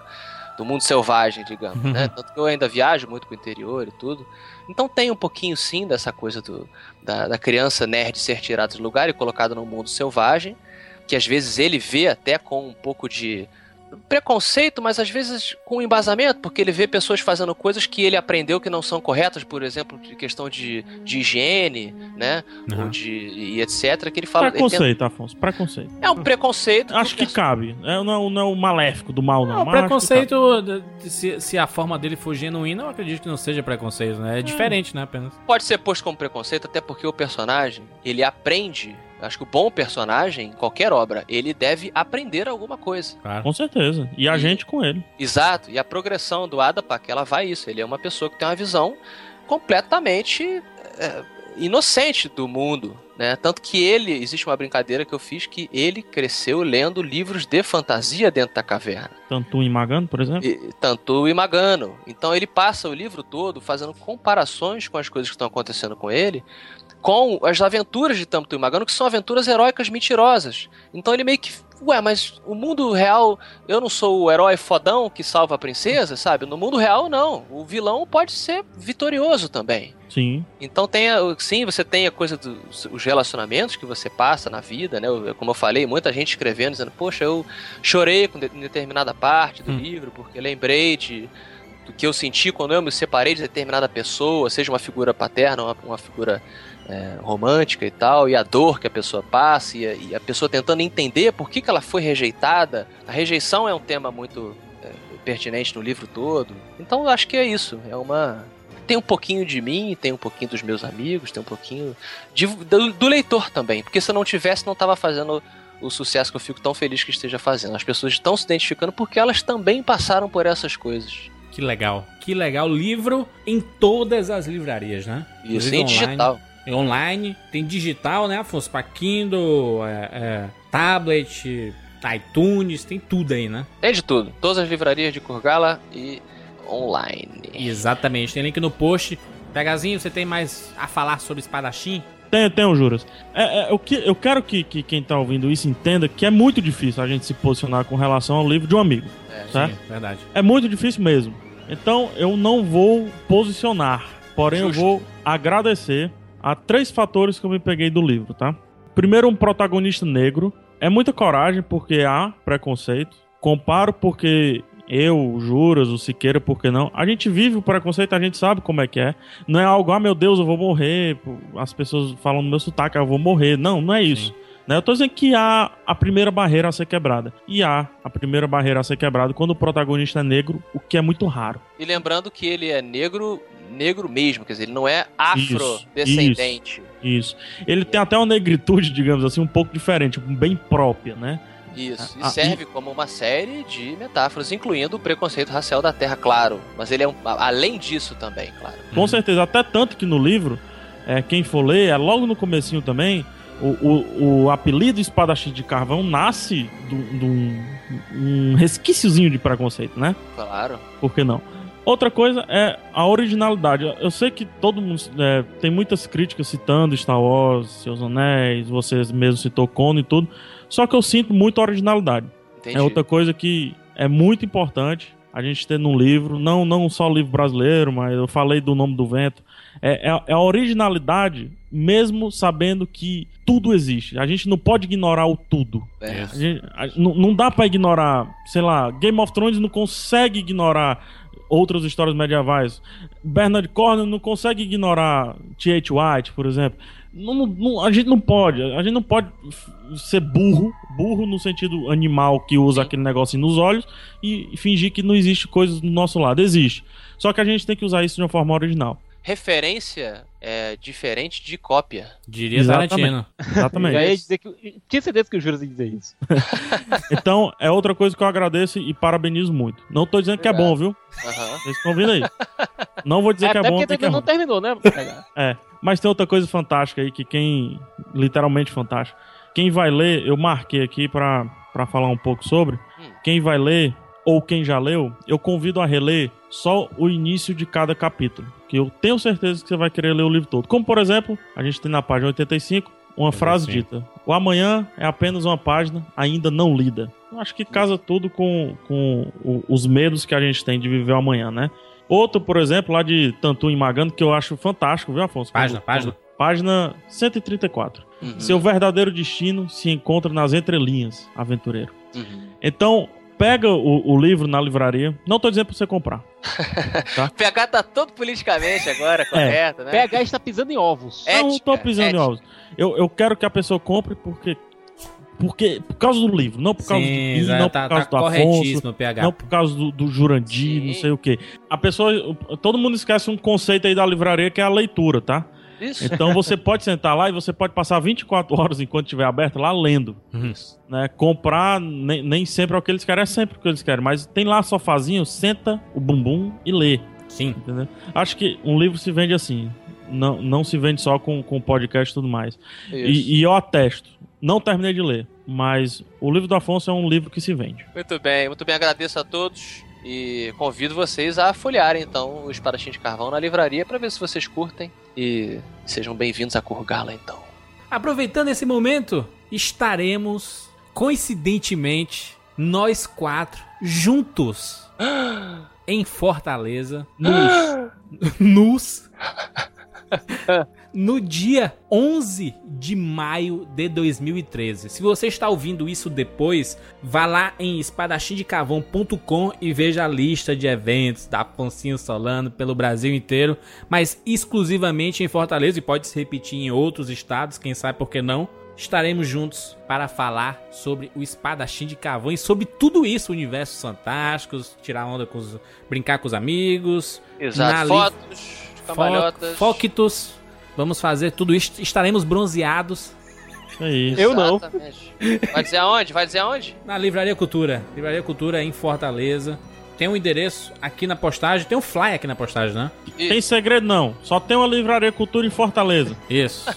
do mundo selvagem, digamos, né? Tanto que eu ainda viajo muito pro interior e tudo. Então tem um pouquinho sim dessa coisa do, da, da criança nerd ser tirada do lugar e colocada no mundo selvagem, que às vezes ele vê até com um pouco de preconceito, mas às vezes com embasamento, porque ele vê pessoas fazendo coisas que ele aprendeu que não são corretas, por exemplo, de questão de, de higiene, né? Uhum. Ou de, e etc. Que ele fala. ele tenta- Preconceito, Afonso, preconceito. É um preconceito. Acho que cabe. É, não, é, o- não é o maléfico do mal, não. Não, preconceito, se, se a forma dele for genuína, eu acredito que não seja preconceito, né? É diferente, né? Apenas. pode ser posto como preconceito, até porque o personagem, ele aprende. Acho que o bom personagem, em qualquer obra, ele deve aprender alguma coisa. Claro. Com certeza. E a E- gente com ele. Exato. E a progressão do Adapak, ela vai isso. Ele é uma pessoa que tem uma visão completamente é, inocente do mundo. Né? Tanto que ele, existe uma brincadeira que eu fiz que ele cresceu lendo livros de fantasia dentro da caverna. Tanto e Magano, por exemplo. E, Tantu e Magano. Então ele passa o livro todo fazendo comparações com as coisas que estão acontecendo com ele, com as aventuras de Tantu e Magano, que são aventuras heróicas mentirosas. Então ele meio que. Ué, mas o mundo real, eu não sou o herói fodão que salva a princesa, sabe? No mundo real, não. O vilão pode ser vitorioso também. Sim. Então tem a, sim, você tem a coisa dos os relacionamentos que você passa na vida, né? Como eu falei, muita gente escrevendo dizendo, poxa, eu chorei com de- em determinada parte do Hum. livro porque lembrei de do que eu senti quando eu me separei de determinada pessoa, seja uma figura paterna, uma, uma figura é, romântica e tal, e a dor que a pessoa passa, e a, e a pessoa tentando entender por que, que ela foi rejeitada. A rejeição é um tema muito é, pertinente no livro todo. Então eu acho que é isso. É uma. Tem um pouquinho de mim, tem um pouquinho dos meus amigos, tem um pouquinho de- do, do leitor também. Porque se eu não tivesse, não estava fazendo o sucesso que eu fico tão feliz que esteja fazendo. As pessoas estão se identificando porque elas também passaram por essas coisas. Que legal. Que legal. Livro em todas as livrarias, né? Isso, em online. digital. É online. Tem digital, né, Afonso? Pra Kindle, é, é, tablet, iTunes, tem tudo aí, né? Tem de tudo. Todas as livrarias de Kurgala e online. Exatamente. Tem link no post. Pegazinho, você tem mais a falar sobre espadachim? Tem, tem, Juras. É, é, eu, que, eu quero que, que quem tá ouvindo isso entenda que é muito difícil a gente se posicionar com relação ao livro de um amigo. É, Tá? Sim, verdade. É muito difícil mesmo. Então eu não vou posicionar, porém Justo. eu vou agradecer a três fatores que eu me peguei do livro, tá? Primeiro, um protagonista negro. É muita coragem porque há preconceito. Comparo porque eu, o Juras, o Siqueira, por que não? A gente vive o preconceito, a gente sabe como é que é. Não é algo, ah, meu Deus, eu vou morrer. As pessoas falam no meu sotaque, ah, eu vou morrer. Não, não é isso. Né? Eu tô dizendo que há a primeira barreira a ser quebrada. E há a primeira barreira a ser quebrada quando o protagonista é negro, o que é muito raro. E lembrando que ele é negro, negro mesmo, quer dizer, ele não é afrodescendente. Isso. Ele tem até uma negritude, digamos assim, um pouco diferente, bem própria, né? Isso. E Ah, serve como uma série de metáforas, incluindo o preconceito racial da Terra, claro. Mas ele é um, além disso também, claro. Com certeza, até tanto que no livro, é, quem for ler, é logo no comecinho também, o, o, o apelido espadachim de carvão nasce de um resquíciozinho de preconceito, né? Claro. Por que não? Outra coisa é a originalidade. Eu sei que todo mundo é, tem muitas críticas citando Star Wars, Seus Anéis, você mesmo citou Conan e tudo. Só que eu sinto muita originalidade. Entendi. É outra coisa que é muito importante a gente ter num livro, não, não só livro brasileiro, mas eu falei do Nome do Vento. É, é, é a originalidade, mesmo sabendo que tudo existe. A gente não pode ignorar o tudo. É. A gente- a- não, não dá pra ignorar, sei lá, Game of Thrones não consegue ignorar outras histórias medievais. Bernard Cornwell não consegue ignorar T.H. White, por exemplo. Não- não- a gente não pode, a gente não pode ser burro, burro no sentido animal que usa aquele negocinho nos olhos e fingir que não existe coisas do nosso lado. Existe. Só que a gente tem que usar isso de uma forma original. Referência é diferente de cópia. Diria Exatamente. Tarantino. Exatamente. Já ia dizer que. Tinha certeza que o Juras ia dizer isso. Então, é outra coisa que eu agradeço e parabenizo muito. Não tô dizendo que é bom, viu? Aham. Vocês estão ouvindo aí. Não vou dizer É, que é até bom, porque tem que é não ruim. terminou, né? É, mas tem outra coisa fantástica aí que quem. Literalmente fantástica. Quem vai ler, eu marquei aqui pra, pra falar um pouco sobre. Hum. Quem vai ler, ou quem já leu, eu convido a reler só o início de cada capítulo. Que eu tenho certeza que você vai querer ler o livro todo. Como, por exemplo, a gente tem na página 85 uma frase sim. dita: O amanhã é apenas uma página ainda não lida. Eu acho que casa tudo com, com os medos que a gente tem de viver o amanhã, né? Outro, por exemplo, lá de Tantu em Magando, que eu acho fantástico, viu, Afonso? Página, Quando- página. Página 134. Uhum. Seu verdadeiro destino se encontra nas entrelinhas, aventureiro. Uhum. Então, pega o, o livro na livraria. Não tô dizendo pra você comprar. O PH tá todo politicamente agora, correto, né? PH está pisando em ovos. É. não tô Ética, pisando em ética. ovos. Eu, eu quero que a pessoa compre porque. Porque, por causa do livro, não por causa do Sim, já não tá, por causa tá do Afonso, PH. não por causa do, do Jurandir, Sim. não sei o que. A pessoa. Todo mundo esquece um conceito aí da livraria que é a leitura, tá? Isso. Então você pode sentar lá e você pode passar 24 horas enquanto estiver aberto lá lendo. Uhum. Né? Comprar nem, nem sempre é o que eles querem, é sempre o que eles querem. Mas tem lá sofazinho, senta o bumbum e lê. Sim. Entendeu? Acho que um livro se vende assim. Não, não se vende só com, com podcast e tudo mais. Isso. E, e eu atesto. Não terminei de ler, mas o livro do Afonso é um livro que se vende. Muito bem, muito bem. Agradeço a todos e convido vocês a folhearem então o Espadachim de Carvão na livraria para ver se vocês curtem e sejam bem-vindos a Kurgala então. Aproveitando esse momento, estaremos, coincidentemente, nós quatro, juntos, em Fortaleza, Nus. nus, no dia 11 de maio de 2013. Se você está ouvindo isso depois, vá lá em espadachimdecavão.com e veja a lista de eventos da Poncinho Solano pelo Brasil inteiro, mas exclusivamente em Fortaleza e pode se repetir em outros estados, quem sabe por que não. Estaremos juntos para falar sobre o espadachim de Cavão e sobre tudo isso, universos fantásticos, tirar onda com os, brincar com os amigos, Exato. Fotos, cambalhotas. Fo- Foctos. Vamos fazer tudo isso. Estaremos bronzeados. É isso. Eu não. Exatamente. Vai dizer aonde? Vai dizer aonde? Na Livraria Cultura. Livraria Cultura em Fortaleza. Tem um endereço aqui na postagem. Tem um fly aqui na postagem, né? Tem segredo não. Só tem uma livraria cultura em Fortaleza. Isso.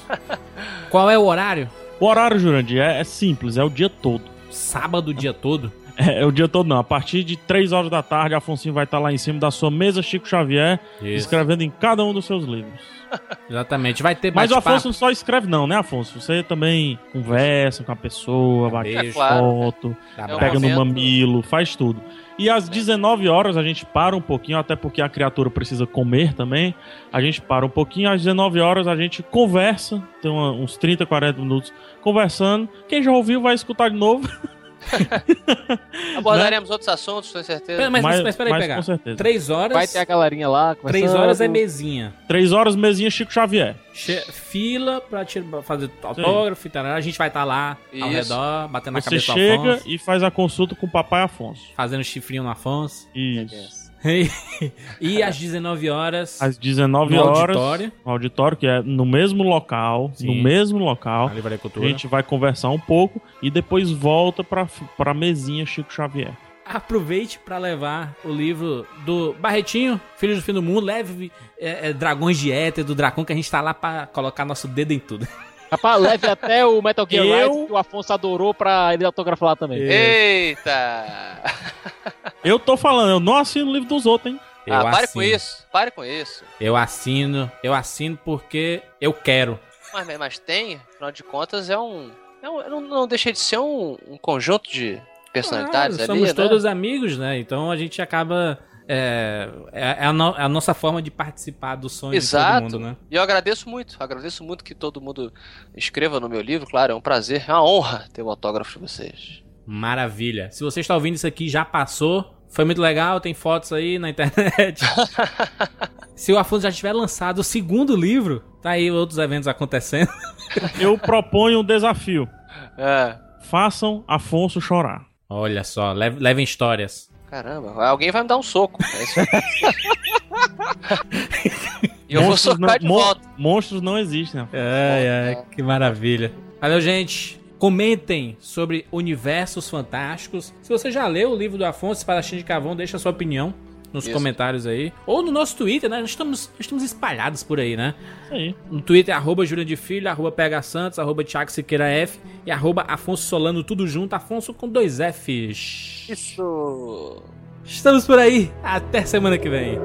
Qual é o horário? O horário, Jurandir, é, é simples, é o dia todo. Sábado o dia todo? É, é o dia todo não. A partir de 3 horas da tarde, Afonso vai estar lá em cima da sua mesa Chico Xavier, escrevendo em cada um dos seus livros. Exatamente. Vai ter Mas o. Afonso não só escreve não, né, Afonso? Você também conversa com a pessoa, bate claro. foto, É pega no mamilo, faz tudo. E às 19 horas a gente para um pouquinho, até porque a criatura precisa comer também. A gente para um pouquinho, às 19 horas a gente conversa, tem uns 30, 40 minutos conversando. Quem já ouviu vai escutar de novo. Abordaremos outros assuntos, tenho certeza. Pera, Mas, mas, Mas- peraí, mas pegar. com certeza. Três horas. Vai ter a galerinha lá. Três horas é mesinha. 3 horas, mesinha Chico Xavier. Che- Fila pra tirar- fazer autógrafo e tal. A gente vai estar lá ao Isso. redor, batendo na Você cabeça do chega Afonso, e faz a consulta com o papai Afonso. fazendo chifrinho no Afonso. Isso. e às 19 horas, Às 19 No horas. auditório. No auditório, que é no mesmo local. Sim. No mesmo local. Livraria A Cultura. gente vai conversar um pouco e depois volta pra, pra mesinha Chico Xavier. Aproveite pra levar o livro do Barretinho, Filhos do Fim do Mundo. Leve é, é, Dragões de Éter, do Dracon, que a gente tá lá pra colocar nosso dedo em tudo. Rapaz, leve até o Metal Gear Eu- Rise que o Afonso adorou pra ele autografar lá também. Eita! Eu tô falando, eu não assino o livro dos outros, hein? Eu ah, pare assino. com isso. Pare com isso. Eu assino, eu assino porque eu quero. Mas, mas tem, afinal de contas, é um. é um- não, não deixa de ser um, um conjunto de personalidades Claro, ali. somos né? todos amigos, né? Então a gente acaba. É, é- é a, no- é a nossa forma de participar do sonho Exato. de todo mundo, né? E eu agradeço muito, agradeço muito que todo mundo escreva no meu livro, claro, é um prazer, é uma honra ter o autógrafo de vocês. Maravilha. Se você está ouvindo isso aqui, já passou. Foi muito legal, tem fotos aí na internet. Se o Afonso já tiver lançado o segundo livro, tá aí outros eventos acontecendo. Eu proponho um desafio. É. Façam Afonso chorar. Olha só, leve- levem histórias. Caramba, alguém vai me dar um soco. É isso aí. e eu vou Monstros socar de não, mon- volta. Monstros não existem. Ai, ai, que maravilha. Valeu, gente. Comentem sobre universos fantásticos. Se você já leu o livro do Afonso Espadachim de Cavão, deixa a sua opinião nos Isso. comentários aí. Ou no nosso Twitter, né? Nós estamos, nós estamos espalhados por aí, né? Aí. No Twitter, arroba Júlia de Filho, arroba PH Santos, arroba Thiago Siqueira F e arroba Afonso Solano, tudo junto, Afonso com dois Fs. Isso. Estamos por aí. Até semana que vem.